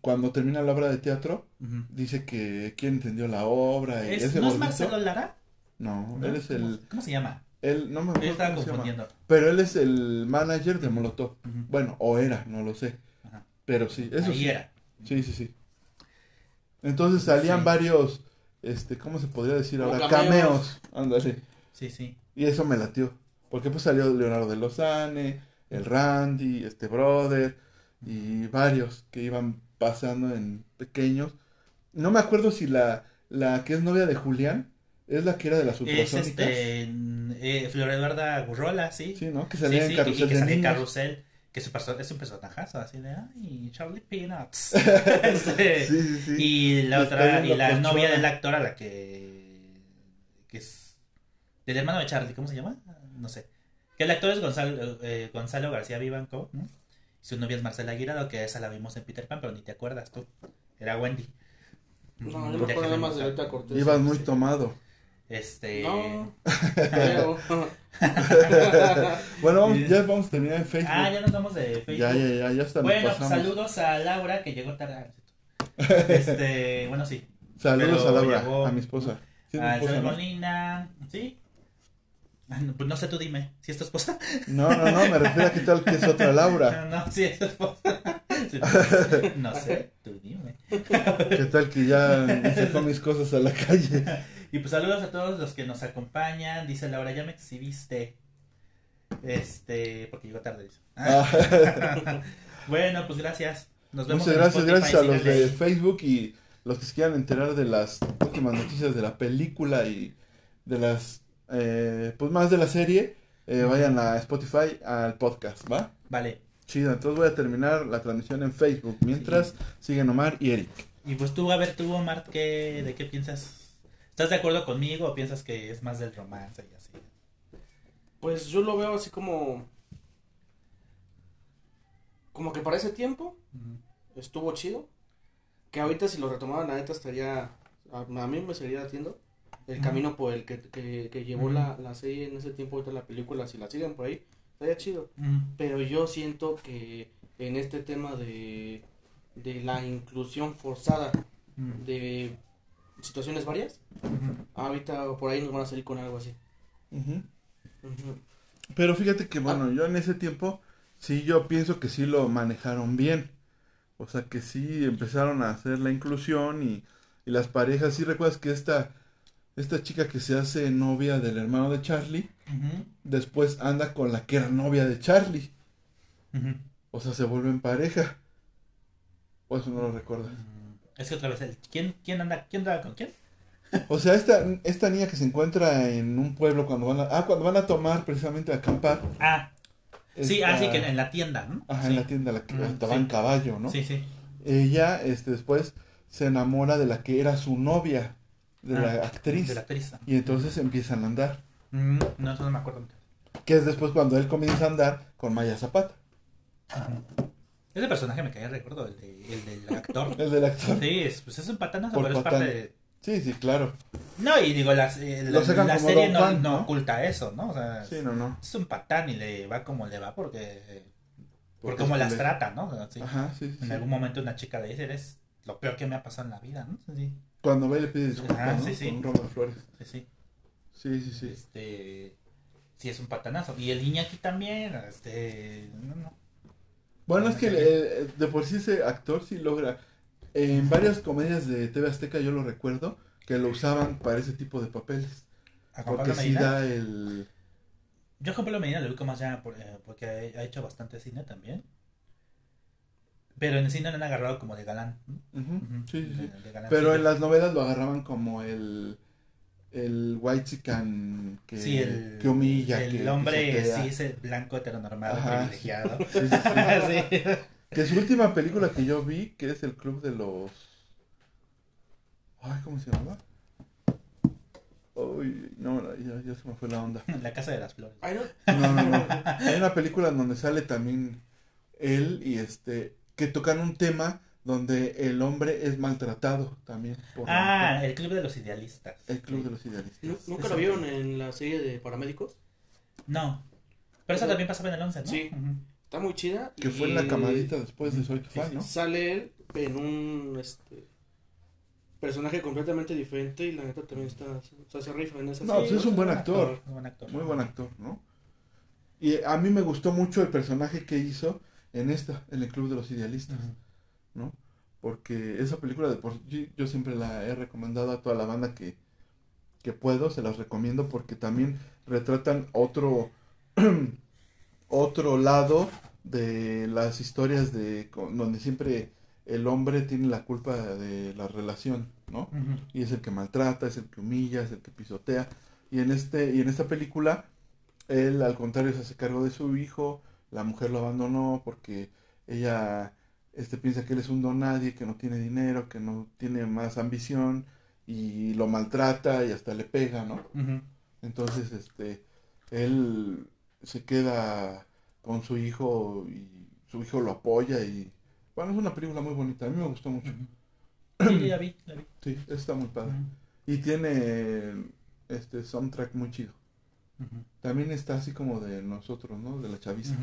cuando termina la obra de teatro dice que quién entendió la obra. Y ¿Es, ¿No es Marcelo Lara? No, él es el... ¿Cómo se llama? Él, no me acuerdo estaba confundiendo. Pero él es el manager de Molotov. Bueno, o era, no lo sé. Pero sí, eso Ahí era. Sí, sí, sí. Entonces salían varios, este, ¿cómo se podría decir ahora? Cameos. Ándale. Sí, sí. Y eso me latió. Porque pues salió Leonardo de Lozane, el Randy, este brother y varios que iban pasando en pequeños. No me acuerdo si la, la que es novia de Julián es la que era de las ultrasónicas. Es este, eh, Flor Eduarda Gurrola, sí. Sí, ¿no? Que salía en Carrusel. que, que salía en Carrusel. Que es un personajazo, así de, ay, Charlie Peanuts. este, sí, sí, sí. Y la otra, y la novia del actor a la que, que es del hermano de Charlie, ¿cómo se llama? No sé. Que el actor es Gonzalo, eh, Gonzalo García Vivanco, ¿no? su novia es Marcela Aguirre, que esa la vimos en Peter Pan, pero ni te acuerdas tú. Era Wendy. No, no me acuerdo más de ahorita Cortés. Ibas muy tomado. Este. No. bueno, vamos, ya vamos a terminar en Facebook. Ah, ya nos vamos de Facebook. Ya, ya, ya, ya está. Bueno, saludos a Laura que llegó tarde. Este, bueno, sí. Saludos a Laura, a mi esposa. ¿Sí, a esposa, Molina, ¿sí? Pues no sé, tú dime, ¿si es tu esposa? No, no, no, me refiero a que tal que es otra Laura. No, no, si es tu esposa. No sé, tú dime. ¿Qué tal que ya sacó mis cosas a la calle? Y pues saludos a todos los que nos acompañan. Dice Laura, ya me exhibiste. Este, porque llegó tarde. Ah. bueno, pues gracias. Nos vemos. Muchas gracias, gracias a los de Facebook y los que se quieran enterar de las últimas noticias de la película y de las eh, pues más de la serie, eh, vayan a Spotify al podcast, ¿va? Vale. Chido, entonces voy a terminar la transmisión en Facebook. Mientras siguen Omar y Eric. Y pues tú, a ver, tú, Omar, ¿qué, ¿de qué piensas? ¿Estás de acuerdo conmigo o piensas que es más del romance y así? Pues yo lo veo así como. Como que para ese tiempo estuvo chido. Que ahorita si lo retomaban, la neta estaría. A, a mí me seguiría atiendo el camino por el que, que, llevó la, la, serie en ese tiempo, ahorita la película, si la siguen por ahí, estaría chido. Pero yo siento que en este tema de, de la inclusión forzada de situaciones varias, ahorita por ahí nos van a salir con algo así. Pero fíjate que, bueno, yo en ese tiempo, sí, yo pienso que sí lo manejaron bien. O sea, que sí empezaron a hacer la inclusión y, y las parejas, sí recuerdas que esta esta chica que se hace novia del hermano de Charlie, después anda con la que era novia de Charlie. O sea, se vuelven pareja. O eso no lo recuerdas. Mm, es que otra vez, ¿quién, quién anda quién anda con quién? O sea, esta, esta niña que se encuentra en un pueblo cuando van a, ah, cuando van a tomar precisamente a acampar. Ah. sí, así ah, que en la tienda, ¿no? Ajá, en la tienda, la que estaba en caballo, ¿no? Sí, sí. Ella, este, después se enamora de la que era su novia de, la ah, actriz. De la actriz. Y entonces empiezan a andar. Mm, no, eso no me acuerdo. Que es después cuando él comienza a andar con Maya Zapata. Ese personaje me caía recuerdo, el, de, el del actor. el del actor. Sí, es, pues es un patanazo, pero es parte de... Sí, sí, claro. No, y digo, la, eh, la, la serie no, no, oculta eso, ¿no? O sea, sí, no, no. es un patán y le va como le va porque... Por cómo las trata, ¿no? Ajá, sí, En algún momento una chica le dice, eres lo peor que me ha pasado en la vida, ¿no? Sí. Cuando ve le pide disculpas, Ajá, ¿no? sí, sí. Con flores. Sí, sí. Sí, sí, sí. Este... Sí, es un patanazo. Y el Iñaki también, este... No, no. Bueno, es que eh, de por sí ese actor sí logra. En varias comedias de TV Azteca yo lo recuerdo que lo usaban para ese tipo de papeles. ¿A Porque sí da el. Yo a Juan Pablo Medina lo ubico más ya eh, porque ha hecho bastante cine también. Pero en el cine lo han agarrado como de galán. sí, sí, sí. de- de galán, Pero en las novelas lo agarraban como el. El white chican que, Sí, el, que humilla. el que hombre pisotea. sí es el blanco heteronormado Ajá, privilegiado. Sí, sí. Que su última película que yo vi, que es el club de los. Ay, ¿cómo se llama? Uy, no, ya, ya se me fue la onda. La casa de las flores. No. No, no. Hay una película donde sale también él y este. Que tocan un tema donde el hombre es maltratado también. Por Ah, el club de los idealistas. el club Sí. de los idealistas. ¿Nu- ¿Nunca lo vieron en la serie de paramédicos? No. Pero eso también pasaba en el 11, ¿no? Sí. Está muy chida. Que fue en la camadita después de Soy tu Sí, fan, sí. ¿no? Sale él en un este personaje completamente diferente y la neta también está, o sea, se rifa en esa No, serie. pues es un buen actor. un buen actor. Muy buen actor, ¿no? Y a mí me gustó mucho el personaje que hizo en esta, en el Club de los Idealistas. ¿no? Porque esa película de por yo, yo siempre la he recomendado a toda la banda que, que puedo, se las recomiendo porque también retratan otro otro lado de las historias de donde siempre el hombre tiene la culpa de la relación, ¿no? Y es el que maltrata, es el que humilla, es el que pisotea. Y en este y en esta película él al contrario se hace cargo de su hijo, la mujer lo abandonó porque ella este piensa que él es un don nadie, que no tiene dinero, que no tiene más ambición y lo maltrata y hasta le pega, ¿no? Entonces este él se queda con su hijo y su hijo lo apoya y bueno, es una película muy bonita, a mí me gustó mucho. Sí, la vi, la vi. Sí, está muy padre. Y tiene este soundtrack muy chido. También está así como de nosotros, ¿no? De la chaviza.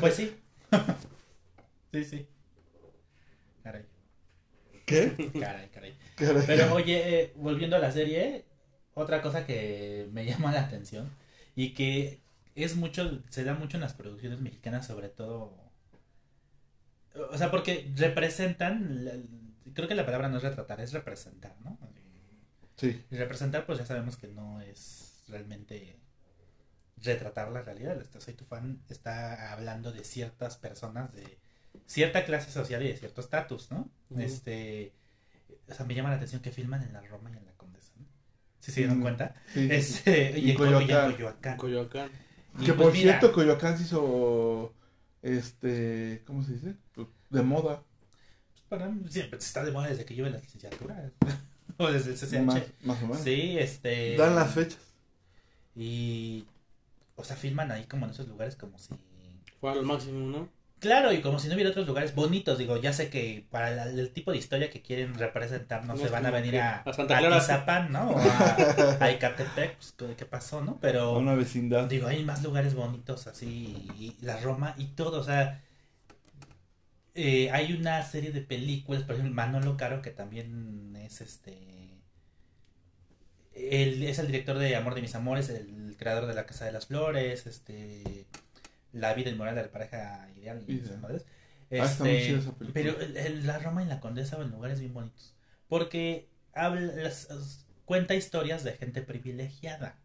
Pues sí. sí, sí. Caray, ¿Qué? caray, caray. Caray. Pero oye, eh, volviendo a la serie, otra cosa que me llama la atención y que es mucho, se da mucho en las producciones mexicanas, sobre todo. O sea, porque representan, la- creo que la palabra no es retratar, es representar, ¿no? Sí, Y representar, pues ya sabemos que no es realmente retratar la realidad. Este Soy tu fan está hablando de ciertas personas de cierta clase social y de cierto estatus, ¿no? Este, o sea, me llama la atención que filman en la Roma y en la Condesa, ¿no? ¿Sí se dieron Mm, cuenta? sí. Este, y, Y en Coyoacán. Coyoacán. Coyoacán. Y que pues por mira, cierto, Coyoacán se hizo, este, ¿cómo se dice? Pues, De moda. para mí siempre está de moda desde que yo en la licenciatura. o desde el CCH. Más, más o menos. Sí, este. Dan las fechas. Y. O sea, filman ahí como en esos lugares como si. Fue al máximo, ¿no? Claro, y como si no hubiera otros lugares bonitos. Digo, ya sé que para la- el tipo de historia que quieren representar no, No se van a venir a, a Santa a Clara. Tizapán, ¿no? O a, a Ecatepec, pues, ¿qué- ¿qué pasó, no? Pero. Una vecindad. Digo, hay más lugares bonitos así, y la Roma y todo, o sea, eh, hay una serie de películas, por ejemplo, Manolo Caro, que también es este, él es el director de Amor de mis amores, el creador de La Casa de las Flores, este, La vida inmoral de la pareja ideal y esas madres. Ah, Este, película. pero el- el- la Roma y la Condesa en lugares bien bonitos, porque habla, las- cuenta historias de gente privilegiada.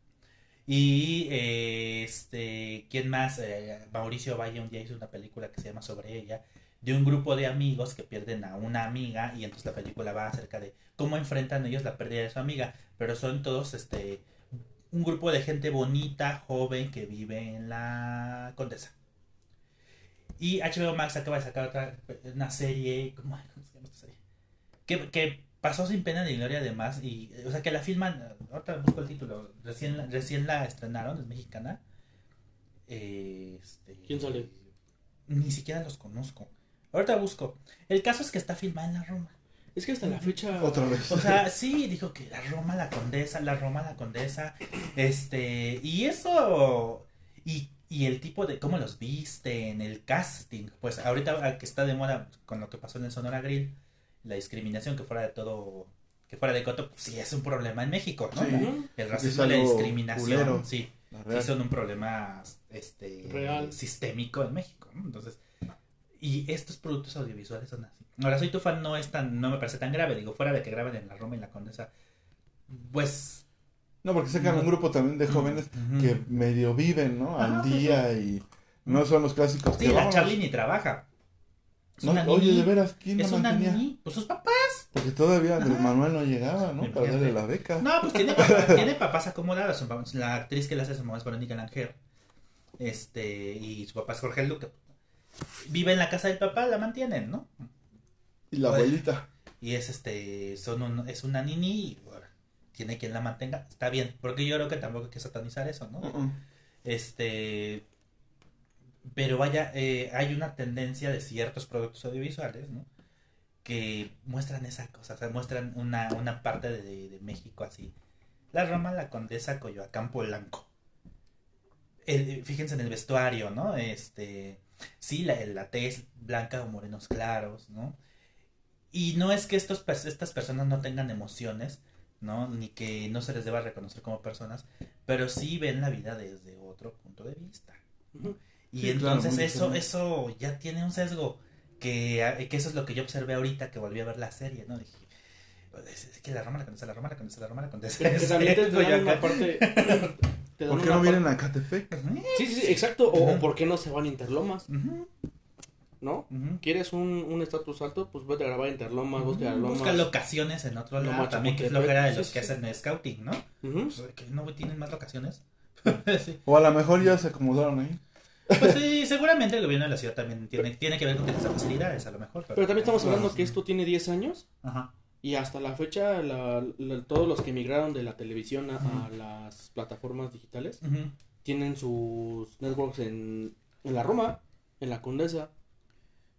Y eh, este, ¿quién más? Eh, Mauricio Valle un día hizo una película que se llama Sobre ella, de un grupo de amigos que pierden a una amiga y entonces la película va acerca de cómo enfrentan ellos la pérdida de su amiga, pero son todos este un grupo de gente bonita, joven que vive en la Condesa. Y HBO Max acaba de sacar otra una serie, ¿cómo, cómo se llama esta serie? Que, que pasó sin pena ni gloria además y o sea que la filman, ahorita busco el título, recién recién la estrenaron, es mexicana. Eh, este, ¿Quién sale? ni siquiera los conozco. Ahorita busco. El caso es que está filmada en la Roma. Es que hasta la fecha. Otra vez. O sea, sí, dijo que la Roma, la condesa, la Roma, la condesa. Este. Y eso. Y, y el tipo de cómo los viste en el casting. Pues ahorita que está de moda con lo que pasó en el Sonora Grill, la discriminación que fuera de todo. Que fuera de coto, pues sí es un problema en México, ¿no? Sí. El racismo y la discriminación, sí. Sí son un problema este, Real. sistémico en México, ¿no? Entonces, y estos productos audiovisuales son así. Ahora, Soy tu fan no es tan, no me parece tan grave, digo, fuera de que graben en la Roma y la Condesa, pues... No, porque sacan No. un grupo también de jóvenes que medio viven, ¿no? Al día y no son los clásicos Sí, que la. Charlie ni trabaja. Es No, una oye, de veras, ¿quién Es la una mantenía? nini. Pues sus papás. Porque todavía Andrés. Manuel no llegaba, ¿no? Para darle la beca. No, pues tiene, papá- tiene papás acomodados. La actriz que le hace a su mamá es Verónica Langer. Este, y su papá es Jorge Luque. Vive en la casa del papá, la mantienen, ¿no? Y la Oye. abuelita. y es este son un- es una nini y bueno, tiene quien la mantenga está bien porque yo creo que tampoco hay que satanizar eso no Uh-uh. este pero vaya eh, hay una tendencia de ciertos productos audiovisuales no que muestran esa cosa o sea, muestran una, una parte de, de México así la Roma la Condesa Coyoacán Polanco El- fíjense en el vestuario no este sí la, la tez blanca o morenos claros no y no es que estos, estas personas no tengan emociones, ¿no? Ni que no se les deba reconocer como personas, pero sí ven la vida desde otro punto de vista. Y Sí, entonces eso, eso ya tiene un sesgo, que, ah, que eso es lo que yo observé ahorita que volví a ver la serie, ¿no? Dije, "Pues, es, que la Roma la condesa, la Roma la condesa, la Roma la. Que también te, te parte. Te dan ¿Por qué no vienen a Catepec? Sí, sí, sí, exacto. O, por qué no se van a Interlomas, ¿no? ¿Quieres un un estatus alto? Pues vete a grabar Interlomas, busca Lomas. Busca locaciones en otro lado, Loma, también que es Chapultepec, flojera de sí, los sí, que sí. hacen scouting, ¿no? Pues, que no tienen más locaciones. sí. O a lo mejor ya se acomodaron ahí. Pues sí, seguramente el gobierno de la ciudad también tiene, tiene que ver con esas facilidades, a lo mejor. Pero también estamos hablando que esto tiene 10 años Ajá. Y hasta la fecha la- la- todos los que emigraron de la televisión a, las plataformas digitales tienen sus networks en, en la Roma, en la Condesa.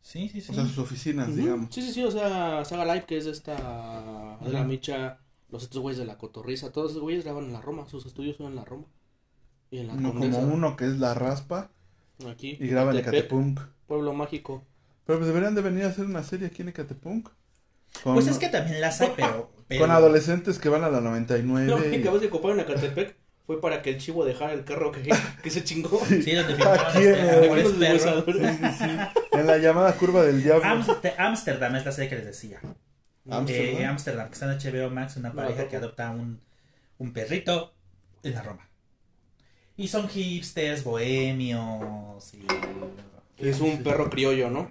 Sí, sí, sí. O sea, sus oficinas, digamos. Sí, sí, sí, o sea, Saga Live, que es esta de la. Micha, los estos güeyes de la Cotorriza, todos esos güeyes graban en la Roma, sus estudios son en la Roma. Y en la No Condesa, como uno que es la raspa aquí, y graban en Catepec, Catepunk. Pueblo mágico. Pero pues deberían de venir a hacer una serie aquí en Ecatepunk. Con, Pues es que también las hay, pero. pero- con adolescentes que van a la 99. No, y- que acabas de coparon a Catepec fue para que el chivo dejara el carro que, que se chingó. Sí, donde firmaron Aquí este, en. Sí, sí, sí. La llamada curva del diablo. Amsterdam es la serie que les decía. Amsterdam. Eh, Amsterdam, que está en HBO Max, una pareja que adopta un, un perrito en la Roma. Y son hipsters, bohemios y... Es un perro criollo, ¿no?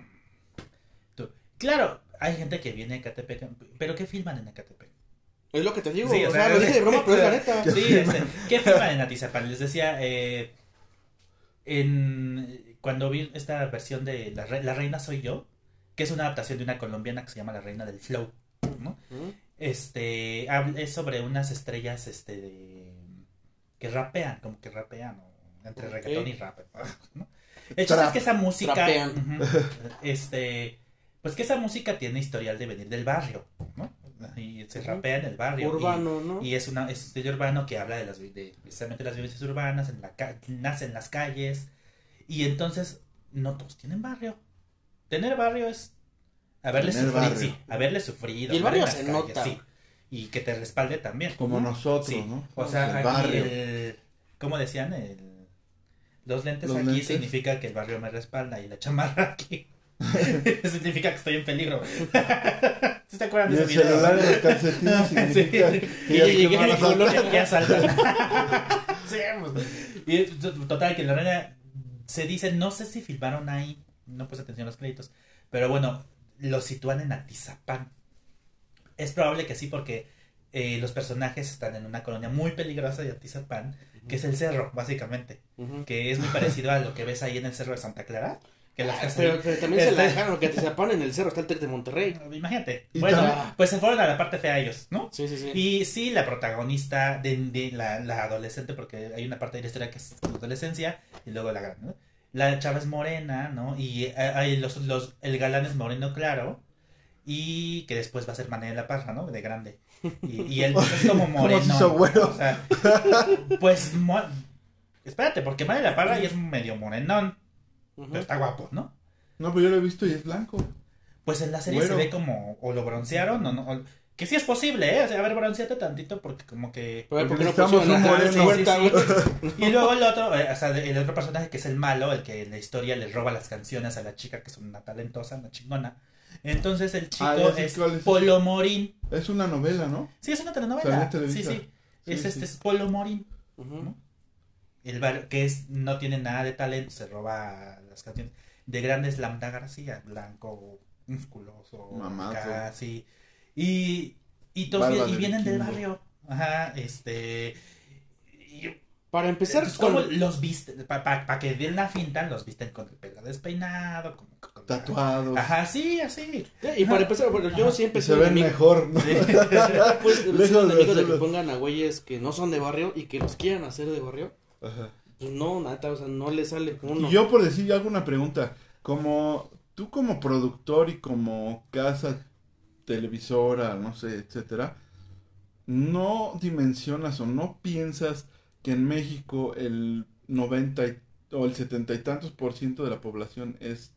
Claro, hay gente que viene a Ecatepec, pero ¿qué filman en Ecatepec? Es lo que te digo, Sí, o o sea, sea, lo dije de broma, pero es la neta. Sí, este, ¿qué filman en Atizapán? Les decía, eh, en, cuando vi esta versión de la, Re- La Reina Soy Yo, que es una adaptación de una colombiana que se llama La Reina del Flow, ¿no? Este, es sobre unas estrellas, este, de, que rapean, como que rapean, o entre Ok. reggaetón y rap, ¿no? El chiste es que esa música, ujú, este, pues que esa música tiene historial de venir del barrio, ¿no? Y se rapea en el barrio. y- Urbano, ¿no? y es una es estilo urbano que habla de las de precisamente las vivencias urbanas, en la nace en las calles. Y entonces, no todos tienen barrio. Tener barrio es haberle Tener sufrido, barrio. sí, haberle sufrido. Y el barrio se calles, nota. sí. Y que te respalde también. Como nosotros, Sí. ¿no? O sea, el barrio. el ¿cómo decían? El los lentes Los aquí lentes. significa que el barrio me respalda y la chamarra aquí significa que estoy en peligro. ¿Sí te acuerdan Y de el ese video? celular en los calcetines significa Sí. que Que ya ya llegué a mi y saltan. sí, pues. Y total, que en la reina se dice, no sé si filmaron ahí, no puse atención a los créditos, pero bueno, lo sitúan en Atizapán. Es probable que sí, porque eh, los personajes están en una colonia muy peligrosa de Atizapán, que es el cerro, básicamente, que es muy parecido a lo que ves ahí en el cerro de Santa Clara. Que las Ah, casas pero, pero también se la Este- dejaron, que te sepan en el cerro, está el Tec de Monterrey. Imagínate. Y Bueno, pues se fueron a la parte fea ellos, ¿no? Sí, sí, sí. Y sí, la protagonista de, de la, la adolescente, porque hay una parte de la historia que es la adolescencia y luego la gran, ¿no? la chava es morena, ¿no? Y eh, hay los, los, el galán es moreno claro. Y que después va a ser Mané de la Parra, ¿no? De grande. Y, y él es como moreno. O sea, pues, espérate, porque Mané de la Parra ya es medio morenón. Pero está guapo, ¿no? No, pero yo lo he visto y es blanco. Pues en la serie se ve como, o lo broncearon o no. que sí es posible, ¿eh? O sea, a ver, bronceate tantito porque como que... porque, no estamos un Y luego el otro, eh, o sea, el otro personaje que es el malo, el que en la historia le roba las canciones a la chica, que es una talentosa, una chingona. Entonces el chico ah, es, Polo Morín. Es una novela, ¿no? Sí, es una telenovela. Sí, sí. Es este, es Polo Morín. El que es, no tiene nada de talento, se roba las canciones. De grandes Lambda García, blanco, musculoso, casi. Y, y, todos, y vienen del barrio. Ajá, este. para empezar, ¿cómo los visten? Para que den la finta, los visten con el pelo despeinado, con, tatuado. Ajá, sí, así. y para empezar, bueno, yo siempre Se ven mejor, ¿no? pues, Lejos de, de que pongan a güeyes que no son de barrio y que los quieran hacer de barrio. Ajá. Pues no, nada, o sea, no le sale uno. Y yo por decir, yo hago una pregunta. Como tú como productor y como casa televisora, no sé, etcétera, no dimensionas o no piensas que en México el 90 o el setenta y tantos por ciento de la población es,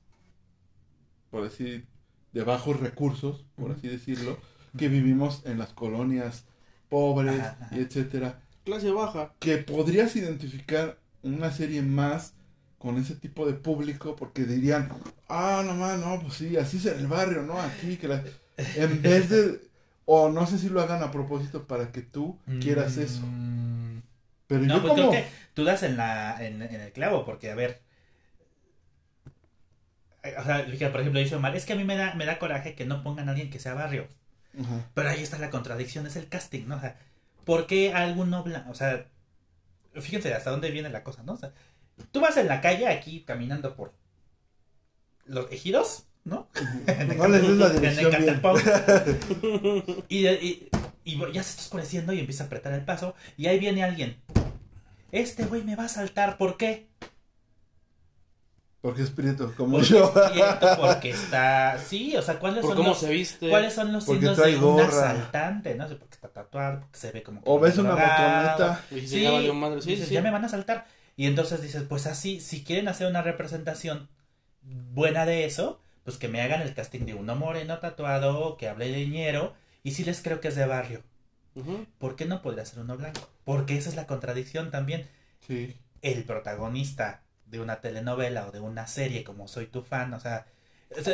por decir, de bajos recursos, por así decirlo, que vivimos en las colonias pobres y etcétera. Clase baja. Que podrías identificar una serie más con ese tipo de público porque dirían, ah, no más, no, pues sí, así es en el barrio, ¿no? Aquí, que la... en vez de, o no sé si lo hagan a propósito para que tú quieras eso. Mm. Pero no, yo pues como... que tú das en, la, en, el clavo, porque a ver, eh, o sea, por ejemplo, dice mal, es que a mí me da, me da coraje que no pongan a alguien que sea barrio. Pero ahí está la contradicción, es el casting, ¿no? O sea, ¿por qué algún noble, o sea, fíjense hasta dónde viene la cosa, ¿no? O sea, Tú vas en la calle aquí caminando por los ejidos, ¿no? no les des la dirección y, y, y, ya se está oscureciendo y empieza a apretar el paso y ahí viene alguien. Este güey me va a saltar, ¿por qué? Porque es prieto, como yo. porque está. Sí, o sea, ¿cuáles son cómo los. se viste. ¿Cuáles son los signos de un asaltante? No sé, porque está tatuado, porque se ve como. o ves una motoneta. Sí, sí, sí, ya me van a saltar. Y entonces dices, pues así, si quieren hacer una representación buena de eso, pues que me hagan el casting de uno moreno tatuado, que hable de dinero, y sí les creo que es de barrio. ¿Por qué no podría ser uno blanco? Porque esa es la contradicción también. Sí. El protagonista de una telenovela o de una serie como Soy tu fan, o sea,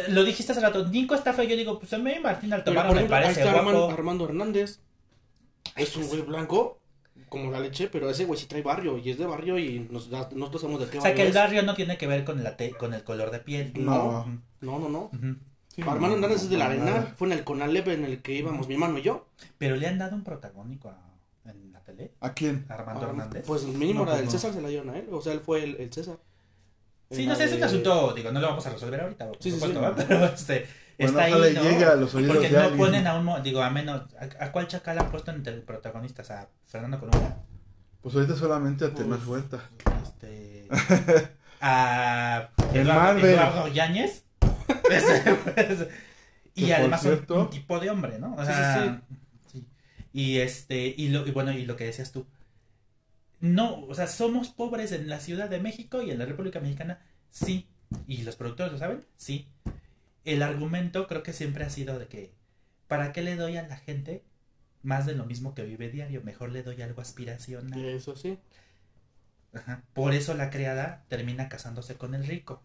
lo dijiste hace rato, Nico está feo, yo digo, pues a mí Martín Altomaro me parece guapo. Armando Hernández es un güey blanco como la leche, pero ese güey sí trae barrio y es de barrio y nos, nosotros sabemos de qué barrio. O sea, que el barrio no tiene que ver con, la con el color de piel. No, no, no, no. Armando Hernández es de la Arenal, fue en el Conalep en el que íbamos mi hermano y yo. Pero le han dado un protagónico en la tele. ¿A quién? Armando Hernández. Pues mínimo era pues del César se la dieron a él, o sea, él fue el, César. Sí, no sé, es un asunto, digo, no lo vamos a resolver ahorita, por sí, supuesto, sí, pero este está ahí, ¿no? a los oídos Porque no ponen a un, digo, a menos, ¿a, cuál chacal han puesto entre protagonistas? ¿A Fernando Colunga? Pues ahorita solamente a Temas Huerta. Este, a Eduardo, Eduardo Yáñez. y además un, tipo de hombre, ¿no? O sea, sí, Y este, y, lo, y bueno, y lo que decías tú. No, o sea, somos pobres en la Ciudad de México y en la República Mexicana, sí. ¿Y los productores lo saben? Sí. El argumento creo que siempre ha sido de que, ¿para qué le doy a la gente más de lo mismo que vive diario, mejor le doy algo aspiracional. Eso sí. Ajá. Por eso la criada termina casándose con el rico.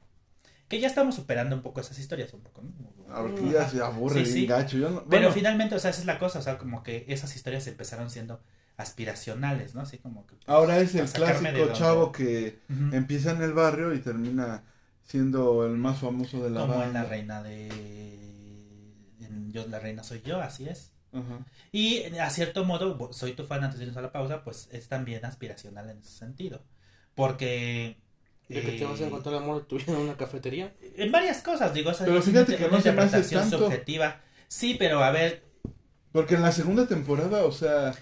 Que ya estamos superando un poco esas historias, un poco, ¿no? Ya se aburre gacho. Pero finalmente, o sea, esa es la cosa, o sea, como que esas historias empezaron siendo aspiracionales, ¿no? Así como que... Ahora es el clásico chavo que empieza en el barrio y termina siendo el más famoso de la Como en la reina de... Yo, la reina soy yo, así es. Y a cierto modo, soy tu fan antes de irnos a la pausa, pues es también aspiracional en ese sentido. Porque... ¿De que te vas a eh, encontrar el amor de tu vida en una cafetería? En varias cosas, digo, esa pero fíjate que no se me hace tanto. subjetiva. Sí, pero a ver... Porque en la segunda temporada, o sea...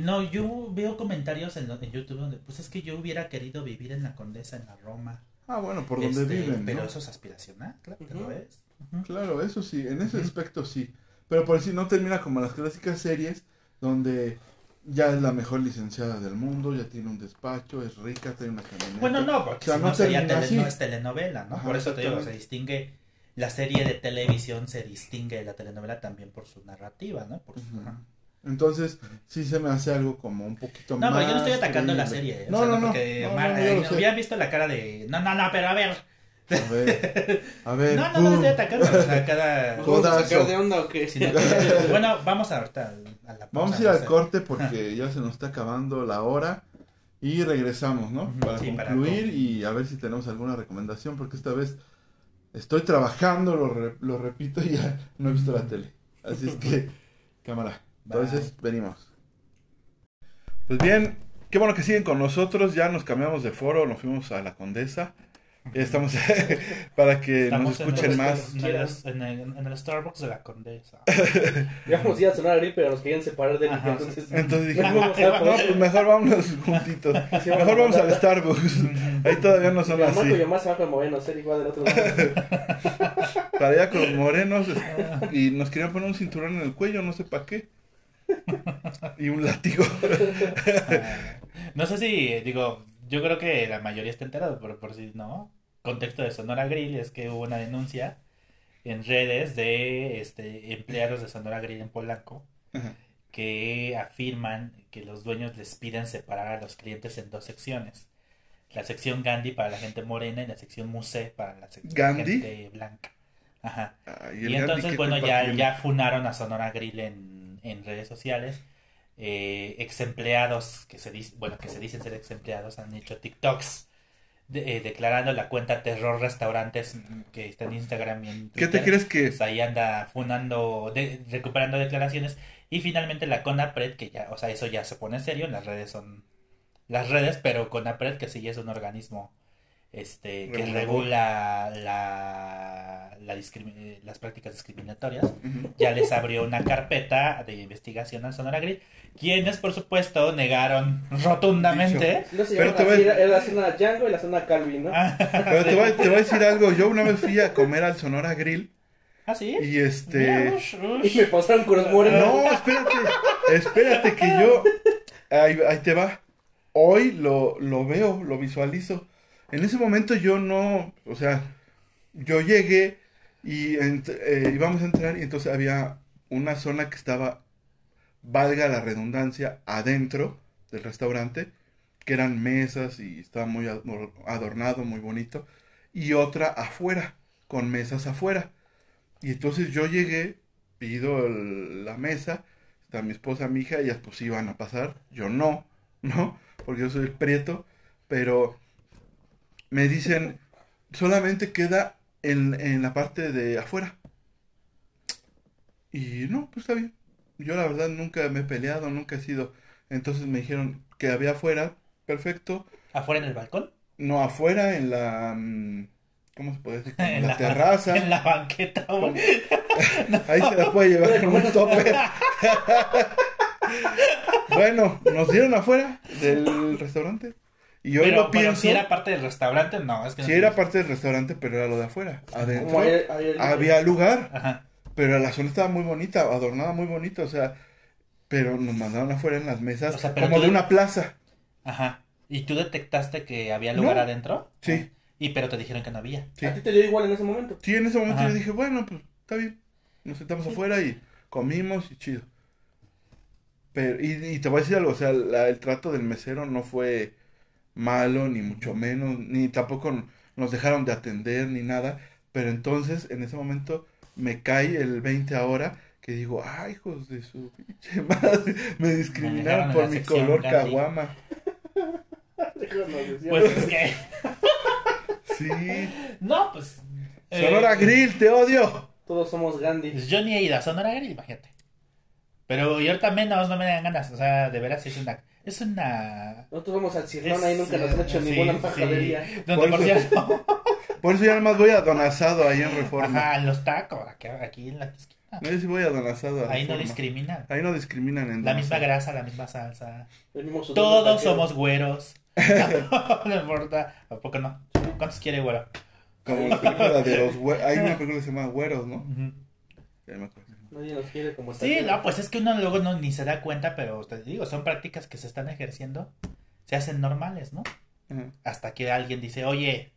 no, yo veo comentarios en, en, YouTube donde, pues es que yo hubiera querido vivir en la Condesa, en la Roma. Ah, bueno, por donde este, viven. Pero eso es aspiracional, claro, lo es. Claro, eso sí, en ese aspecto sí. Pero por si no termina como las clásicas series donde ya es la mejor licenciada del mundo, ya tiene un despacho, es rica, tiene una camioneta. Bueno, no, porque no, sería no es telenovela, ¿no? por eso te digo, se distingue, la serie de televisión se distingue de la telenovela también por su narrativa, ¿no? Por Entonces, sí se me hace algo como un poquito más. No, pero yo no estoy atacando la serie. ¿eh? No, no, no, porque había visto la cara de. No, no, no, pero a ver. A ver, a ver. No, no, no, estoy atacando. O sea, cada. ¿Vamos a de onda o qué? bueno, vamos ahorita a la Vamos a ir al corte porque ya se nos está acabando la hora. Y regresamos, ¿no? Para concluir y a ver si tenemos alguna recomendación, porque esta vez estoy trabajando, lo, lo repito, y ya no he visto la tele. Así es que, cámara. Entonces, venimos. Pues bien, qué bueno que siguen con nosotros. Ya nos cambiamos de foro, nos fuimos a la Condesa. Ya estamos para que nos escuchen más. En el, Starbucks de la Condesa. Íbamos a ir a sonar a pero nos querían separar de él. Entonces, entonces dijimos, no, pues mejor vámonos juntitos. mejor vamos al Starbucks. Ahí todavía no son así. Y más se va con morenos, ser igual del otro lado. para allá con los morenos. Y nos querían poner un cinturón en el cuello, no sé para qué. y un látigo. no sé si, digo, yo creo que la mayoría está enterado, pero por si no, contexto de Sonora Grill es que hubo una denuncia en redes de este empleados de Sonora Grill en Polanco que afirman que los dueños les piden separar a los clientes en dos secciones. La sección Gandhi para la gente morena y la sección Muse para la gente blanca. Ajá. y, entonces, bueno, ya, ya funaron a Sonora Grill en en redes sociales, eh, ex empleados que se, bueno, que se dicen ser ex empleados han hecho TikToks eh, declarando la cuenta Terror Restaurantes que está en Instagram y en Twitter. ¿Qué te crees que? Pues ahí anda funando, recuperando declaraciones. Y finalmente la CONAPRED, que ya, o sea, eso ya se pone en serio, las redes son las redes, pero CONAPRED, que sí es un organismo este que regula la, la eh, las prácticas discriminatorias, ya les abrió una carpeta de investigación al Sonora Grill, quienes por supuesto negaron rotundamente. No pero te voy la zona Django y la zona Calvin, ¿no? pero te voy, te voy, a decir algo, yo una vez fui a comer al Sonora Grill. ¿Ah, sí? Y este... Y me pasaron con los morenos. No, espérate, espérate que yo... Ahí, ahí te va. Hoy lo, lo veo, lo visualizo en ese momento yo no, o sea, yo llegué y eh, íbamos a entrar y entonces había una zona que estaba, valga la redundancia, adentro del restaurante, que eran mesas y estaba muy adornado, muy bonito, y otra afuera, con mesas afuera. Y entonces yo llegué, pido la mesa, está mi esposa, mi hija, ellas pues iban a pasar, yo no, ¿no? Porque yo soy el prieto, pero me dicen, solamente queda en, en la parte de afuera. Y no, pues está bien. Yo la verdad nunca me he peleado, nunca he sido. Entonces me dijeron que había afuera, perfecto. ¿Afuera en el balcón? No, afuera en la... Mm, ¿Cómo se puede decir? En, la, terraza. En la banqueta. Ahí se la puede llevar con un tope. bueno, nos dieron afuera del restaurante. Y yo lo pienso. si era parte del restaurante, no. Es que si era parte del restaurante, pero era lo de afuera. Adentro había lugar. Ajá. Pero la zona estaba muy bonita, adornada muy bonita, o sea. Pero nos mandaron afuera en las mesas, como de una plaza. Ajá. ¿Y tú detectaste que había lugar adentro? Sí. Y pero te dijeron que no había. ¿A ti te dio igual en ese momento? Sí, en ese momento yo dije, bueno, pues está bien. Nos sentamos afuera y comimos y chido. Pero, y, te voy a decir algo, o sea, el trato del mesero no fue malo, ni mucho menos, ni tampoco nos dejaron de atender, ni nada. Pero entonces, en ese momento, me cae el 20 ahora que digo, ay, hijos de su pinche madre, me discriminaron por mi color caguama. pues es que... sí. No, pues... Sonora eh, Grill, te odio. Todos somos Gandhi. Pues yo ni he ido a Sonora Grill, imagínate. Pero yo también no, no me dan ganas, o sea, de veras es una es una. Nosotros vamos al Cirrón y nunca nos han hecho ninguna pajadería. por, eso, por eso ya nomás voy a Don Asado ahí en Reforma. Ajá, los tacos, aquí, aquí en la No, yo sí voy a Don Asado. Ahí no discriminan. Ahí no discriminan en La misma grasa, la misma salsa. Todos somos güeros. no importa. ¿A poco no? ¿Cuántos quiere güero? Como la película de los güeros. Hay una película que se llama Güeros, ¿no? Nadie los quiere como Sí, no, pues es que uno luego no, ni se da cuenta, pero te digo, son prácticas que se están ejerciendo. Se hacen normales, ¿no? Hasta que alguien dice, oye,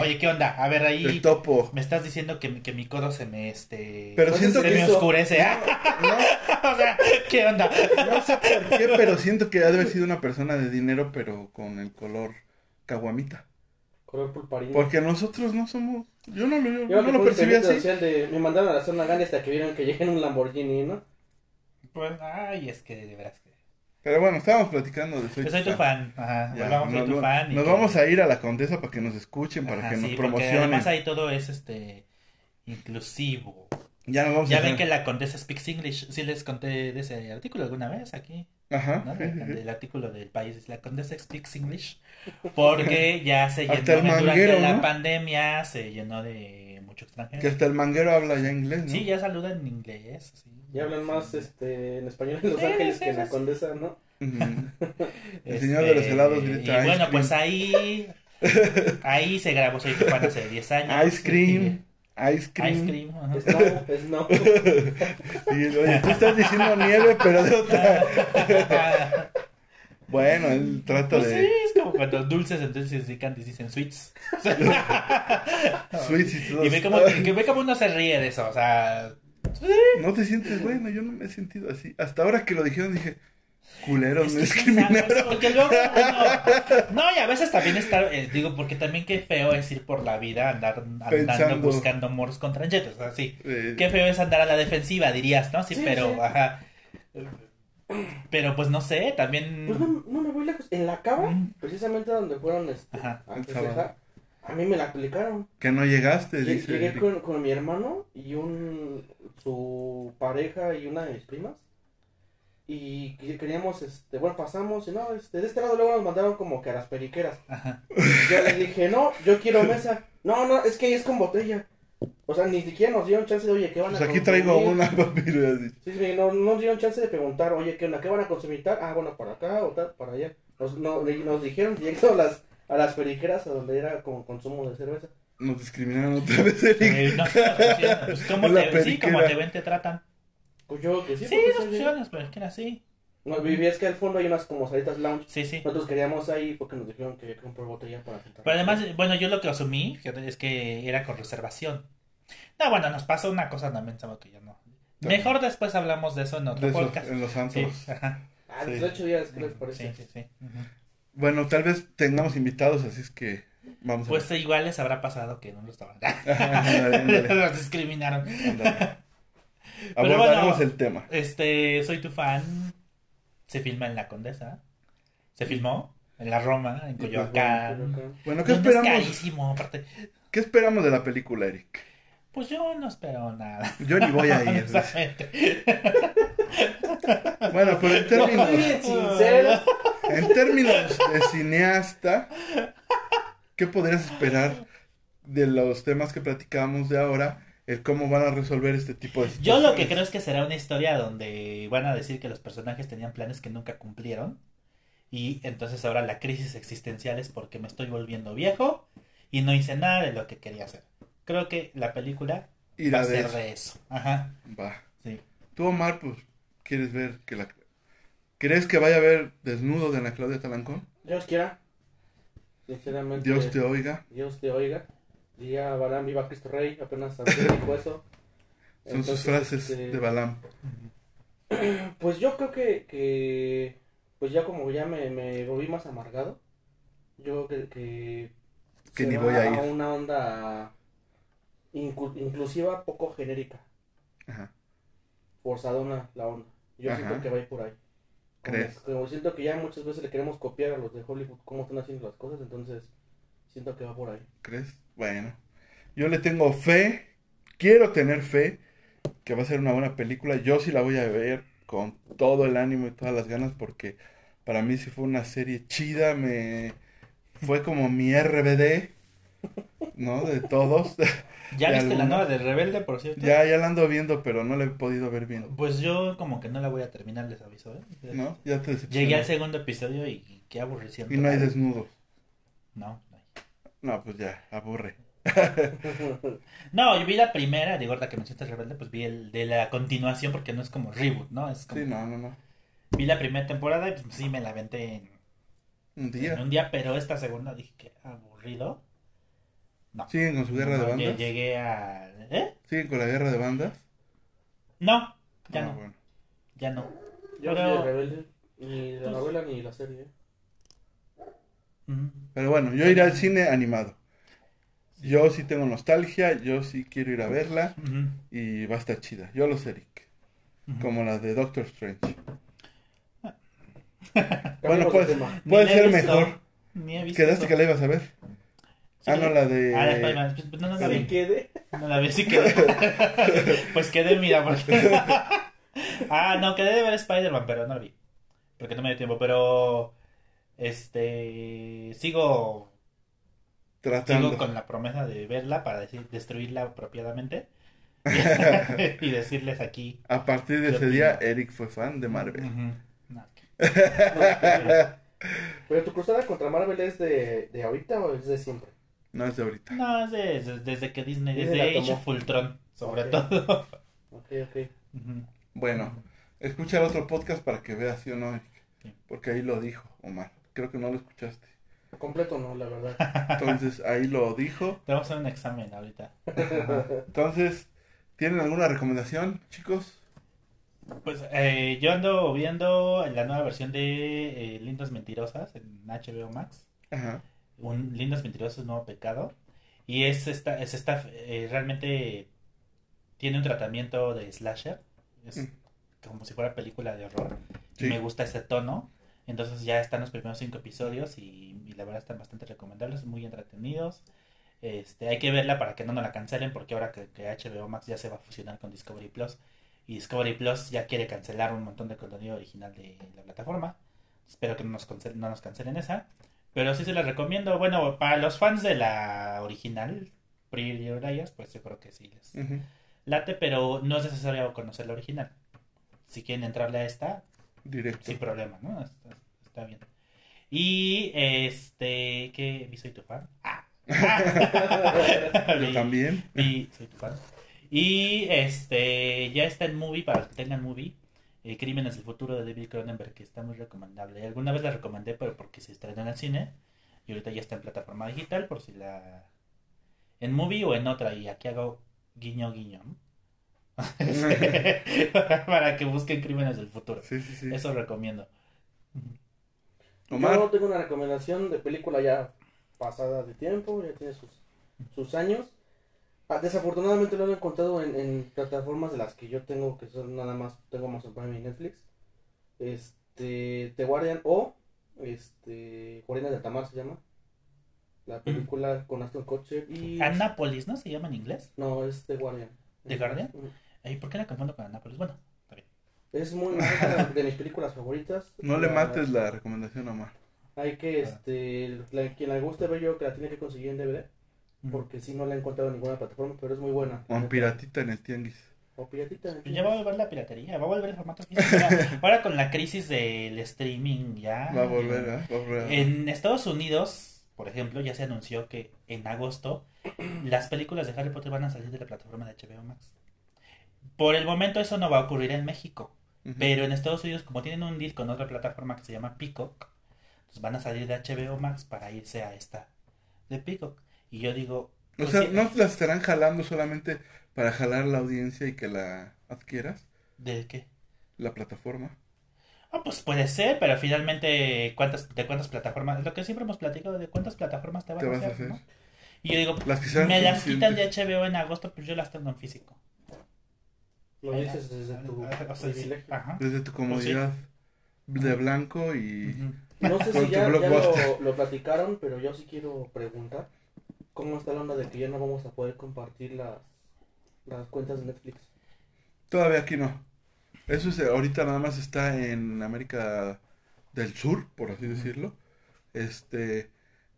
Oye, ¿qué onda? A ver, ahí. topo. Me estás diciendo que, que mi codo se me este. Pero siento se me oscurece. o sea, ¿qué onda? No sé por qué, pero siento que ha de haber sido una persona de dinero, pero con el color caguamita. Color pulparino. Porque nosotros no somos. Yo no lo, yo no lo percibí así. De, me mandaron a la zona grande hasta que vieron que llegué en un Lamborghini, ¿no? Pues, ay, es que de veras que. Pero bueno, estábamos platicando de Soy, Yo soy tu fan. Ajá, soy tu fan. nos vamos a ir a la Condesa para que nos escuchen, para que nos promocionen. Además ahí todo es este inclusivo. Ya, nos vamos ya ven que la Condesa speaks English. Sí les conté de ese artículo alguna vez aquí. Ajá. del artículo del país. La Condesa speaks English. Porque ya se llenó durante la pandemia, se llenó de mucho extranjero. Que hasta el manguero habla ya inglés, ¿no? Sí, ya saluda en inglés. Sí. Y hablan más este, en español en Los Ángeles que en la Condesa, ¿no? El señor de los este, helados grita. Y bueno, pues ahí. Ahí se grabó Soy tu fan hace 10 años. Ice cream. Ice cream. Ice cream. Snow, snow. y, oye, tú estás diciendo nieve, pero de otra. bueno, él trata pues de. Sí, es como cuando dulces entonces dicen sweets. sweets y todo. Y ve como, que, ve como uno se ríe de eso, o sea. No te sientes bueno, yo no me he sentido así. Hasta ahora que lo dijeron dije, culeros, me discriminaron. Porque luego, no, y a veces también estar, eh, digo, porque también qué feo es ir por la vida, andar andando buscando moros con tranchetes, o sea, sí. Qué feo es andar a la defensiva, dirías, ¿no? Sí, pero, ajá. Pero pues no sé, también. Pues no, no me voy lejos. En la cava, precisamente donde fueron este, ajá, a a mí me la aplicaron. Que no llegaste, dice. Llegué con, con, mi hermano y un su pareja y una de mis primas. Y queríamos, este, bueno, pasamos y no, este, de este lado luego nos mandaron como que a las periqueras. Ajá. Yo le dije, no, yo quiero mesa. No, no, es que es con botella. O sea, ni siquiera nos dieron chance de, oye, ¿qué van a pues aquí traigo una Sí, sí, no, no nos dieron chance de preguntar, oye, ¿qué onda? ¿Qué van a consumir? Ah, bueno, para acá o tal, para allá. Nos, no, nos dijeron directo las a las periqueras a donde era como consumo de cerveza. Nos discriminaron otra vez, Eric. Eh, no, pues, como te, sí, como te ven, te tratan. Pues yo que sí. Sí, dos opciones, pero es que era así. No, vivías que al fondo hay unas como salitas lounge. Sí, sí. Nosotros queríamos ahí porque nos dijeron que había que comprar botella para sentar. Pero además, bueno, yo lo que asumí es que era con reservación. No, bueno, nos pasó una cosa también, sabemos que ya no. Mejor después hablamos de eso en otro podcast. en los santos. Sí, ajá. Ah, sí. ocho días, ¿qué les parece? Sí, sí, sí. Bueno, tal vez tengamos invitados, así es que vamos a Pues igual les habrá pasado que no lo estaban. Los discriminaron. Pero bueno, el tema. Este, soy tu fan. Se filma en La Condesa. Se filmó en la Roma, en Coyoacán. Bueno, ¿qué esperamos? carísimo, aparte. ¿Qué esperamos de la película, Eric? Pues yo no espero nada. Yo ni voy a ir. bueno, pero en términos. En términos de cineasta, ¿qué podrías esperar de los temas que platicamos de ahora? El cómo van a resolver este tipo de situaciones. Yo lo que creo es que será una historia donde van a decir que los personajes tenían planes que nunca cumplieron. Y entonces ahora la crisis existencial es porque me estoy volviendo viejo y no hice nada de lo que quería hacer. Creo que la película va a ser de eso. Ajá. Va. Sí. Tú, Omar, pues, quieres ver que la ¿Crees que vaya a haber desnudo de Ana Claudia Talancón? Dios quiera. Sinceramente. Dios te oiga. Dios te oiga. Día Balam viva Cristo Rey, apenas dijo eso. Son sus frases este, de Balam. Pues yo creo que, que pues ya como ya me, me volví más amargado, yo creo que, que, ni voy a ir. a una onda inclusiva, poco genérica. Ajá. Forzadona la onda. Yo siento que va a ir por ahí. ¿Crees? Como, siento que ya muchas veces le queremos copiar a los de Hollywood cómo están haciendo las cosas, entonces siento que va por ahí. ¿Crees? Bueno, yo le tengo fe, quiero tener fe que va a ser una buena película. Yo sí la voy a ver con todo el ánimo y todas las ganas porque para mí sí fue una serie chida, me fue como mi RBD ¿no? De todos. ¿Ya viste la nueva de Rebelde, por cierto? Ya, ya la ando viendo, pero no la he podido ver bien. Pues yo como que no la voy a terminar, les aviso, ¿eh? ¿No? Ya te Llegué al segundo episodio y qué aburrición. Y no hay desnudos. No, no pues ya, aburre. no, yo vi la primera, digo, ahorita que mencionaste Rebelde, pues vi el de la continuación porque no es como reboot, ¿no? Es como... Sí, no, no, no. Vi la primera temporada y pues sí me la aventé en... Un día. En un día, pero esta segunda dije que aburrido. No. ¿Siguen con su guerra de bandas? Llegué a... ¿Eh? ¿Siguen con la guerra de bandas? No, ya ah, no. Ya no. Yo pero... Rebelde, ni la pues novela ni la serie. Pero bueno, yo iré al cine animado. Yo sí tengo nostalgia, yo sí quiero ir a verla y va a estar chida. Yo lo sé, Eric. Como la de Doctor Strange. bueno, puede, puede ser mejor. ¿Quedaste que la ibas a ver? Ah, no, la de. Ah, pues, pues, no, no la vi. quede? No la vi, sí quedé. pues quedé, mira. Porque... ah, no, quedé de ver Spider-Man, pero no la vi. Porque no me dio tiempo, pero. Este. Sigo. Tratando. Sigo con la promesa de verla para decir, destruirla apropiadamente. y decirles aquí. A partir de ese día, Eric fue fan de Marvel. Pero tu cruzada contra Marvel es de, de ahorita o es de siempre? No es de ahorita. No, es de, desde que Disney, desde Age of Ultron, sobre todo. Ok, ok. Bueno, escucha el otro podcast para que veas sí o no, porque ahí lo dijo Omar. Creo que no lo escuchaste. Completo no, la verdad. Entonces, ahí lo dijo. Te vamos a hacer un examen ahorita. Entonces, ¿tienen alguna recomendación, chicos? Pues eh, yo ando viendo la nueva versión de eh, Lindas Mentirosas en HBO Max. Ajá un Lindas Mentirosas, Nuevo Pecado. Y es esta, es esta, eh, realmente tiene un tratamiento de slasher. Es mm. como si fuera película de horror. Y me gusta ese tono. Entonces ya están los primeros cinco episodios y, la verdad están bastante recomendables, muy entretenidos. Este, hay que verla para que no nos la cancelen porque ahora que, HBO Max ya se va a fusionar con Discovery Plus y Discovery Plus ya quiere cancelar un montón de contenido original de la plataforma. Espero que no nos, no nos cancelen esa. Pero sí se la recomiendo. Bueno, para los fans de la original, Pretty pues yo creo que sí les late, pero no es necesario conocer la original. Si quieren entrarle a esta, Directo. sin problema, ¿no? Está, bien. Y este, ¿qué? ¿Soy tu fan? Ah. yo también. Y soy tu fan. Y este, ya está en movie, para los que tengan movie. Eh, Crímenes del futuro de David Cronenberg, que está muy recomendable. Alguna vez la recomendé, pero porque se estrenó en el cine. Y ahorita ya está en plataforma digital, por si la. En movie o en otra. Y aquí hago guiño, guiño. para, que busquen Crímenes del futuro. Eso recomiendo. Yo tengo una recomendación de película ya pasada de tiempo, ya tiene sus, sus años. Ah, desafortunadamente lo he encontrado en, plataformas de las que yo tengo, que son nada más, tengo Amazon Prime y Netflix. Este, The Guardian o, este, Guardianes de Tamar se llama. La película con Aston Kutcher y... Annapolis, ¿no? ¿Se llama en inglés? No, es The Guardian. ¿The Guardian? ¿Y por qué la confundo con Annapolis? Bueno, está bien. Es muy buena, de mis películas favoritas. No le mates la recomendación, Omar. Hay que, este, quien le guste ver yo que la tiene que conseguir en DVD porque si no la he encontrado en ninguna plataforma, pero es muy buena. O en piratita en el tianguis. O piratita en el tianguis. Ya va a volver la piratería, va a volver el formato físico. Ahora con la crisis del streaming ya. Va a volver, ¿eh? Va a volver. En Estados Unidos, por ejemplo, ya se anunció que en agosto las películas de Harry Potter van a salir de la plataforma de HBO Max. Por el momento eso no va a ocurrir en México. Pero en Estados Unidos, como tienen un deal con otra plataforma que se llama Peacock, pues van a salir de HBO Max para irse a esta de Peacock. Y yo digo... O pues sea, ¿no las estarán jalando solamente para jalar la audiencia y que la adquieras? ¿De qué? La plataforma. Ah, pues puede ser, pero finalmente, ¿cuántas, ¿de cuántas plataformas? Lo que siempre hemos platicado, ¿de cuántas plataformas te, van a hacer? ¿no? Y yo digo, me las quitan de HBO en agosto, pues yo las tengo en físico. Lo dices desde tu, desde tu comodidad de blanco y... No sé si ya, lo, lo, platicaron, pero yo sí quiero preguntar. ¿Cómo está la onda de que ya no vamos a poder compartir las, las cuentas de Netflix? Todavía aquí no. Eso es, ahorita nada más está en América del Sur, por así decirlo. Este,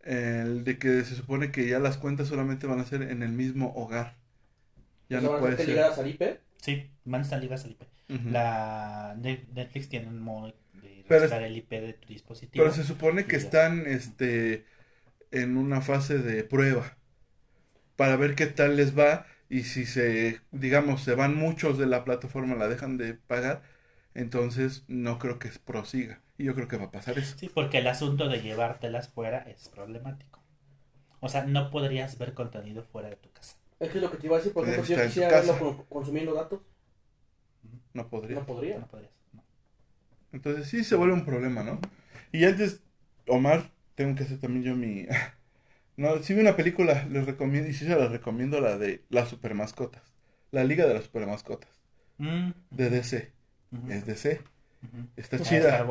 El de que se supone que ya las cuentas solamente van a ser en el mismo hogar. Ya no puede ser. ligadas al IP? Sí, van a estar ligadas al IP. La Netflix tiene un modo de registrar el IP de tu dispositivo. Pero se supone que están este en una fase de prueba para ver qué tal les va y si se digamos se van muchos de la plataforma la dejan de pagar entonces no creo que prosiga. Y yo creo que va a pasar eso. Sí, porque el asunto de llevártelas fuera es problemático. O sea, no podrías ver contenido fuera de tu casa. Es que lo que te iba a decir, por ejemplo, si yo quisiera verlo consumiendo datos. No podría. No podría. No podrías. Entonces sí se vuelve un problema, ¿no? Y antes, Omar, tengo que hacer también yo mi... no, si vi una película, les recomiendo, y sí se la recomiendo, la de las supermascotas. La Liga de las Supermascotas. Mm. De DC. Es DC. Está chida.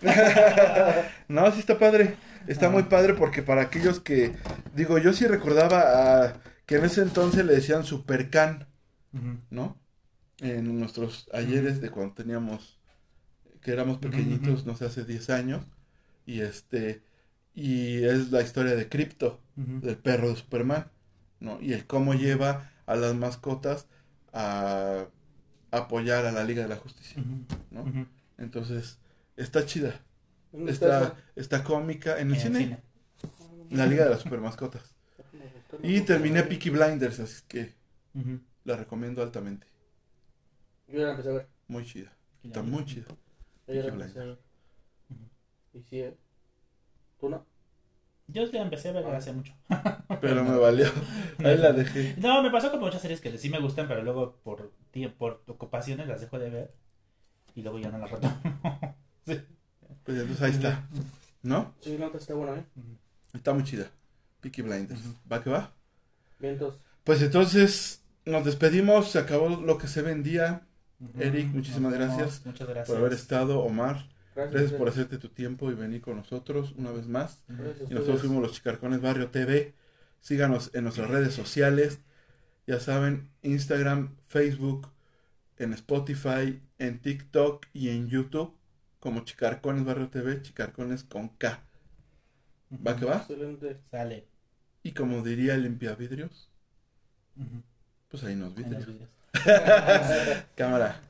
no, sí está padre. Está muy padre porque para aquellos que, digo, yo sí recordaba a, que en ese entonces le decían Supercan, ¿no? En nuestros ayeres de cuando teníamos, que éramos pequeñitos, no sé, hace 10 años. Y este, y es la historia de Crypto, del perro de Superman, ¿no? Y el cómo lleva a las mascotas a apoyar a la Liga de la Justicia, ¿no? Entonces, está chida. Está, está cómica en el, cine, La Liga de las Supermascotas. Y terminé Peaky Blinders, así que la recomiendo altamente. Yo la empecé a ver. Muy chida. Está muy chida. Peaky Blinders. Y sí, ¿eh? ¿Tú no? Yo la empecé a ver hace mucho. Pero me valió. Ahí la dejé. No, me pasó con muchas series que sí me gustan, pero luego por, por ocupaciones las dejo de ver y luego ya no la retomo. sí. Pues entonces ahí está. ¿No? Sí, no, está buena, ¿eh? Está muy chida. Peaky Blinders. ¿Va que va? Bien, entonces. Pues entonces nos despedimos. Se acabó lo que se vendía. Eric, muchísimas gracias, Muchas gracias por haber estado. Omar, gracias, por hacerte tu tiempo y venir con nosotros una vez más. y nosotros fuimos los Chicarcones Barrio TV. Síganos en nuestras redes sociales. Ya saben, Instagram, Facebook, en Spotify, en TikTok y en YouTube como Chicarcones Barrio TV, Chicarcones con K. ¿Va que va? Excelente. Sale. Y como diría el limpiavidrios, pues ahí nos vidrios. Cámara.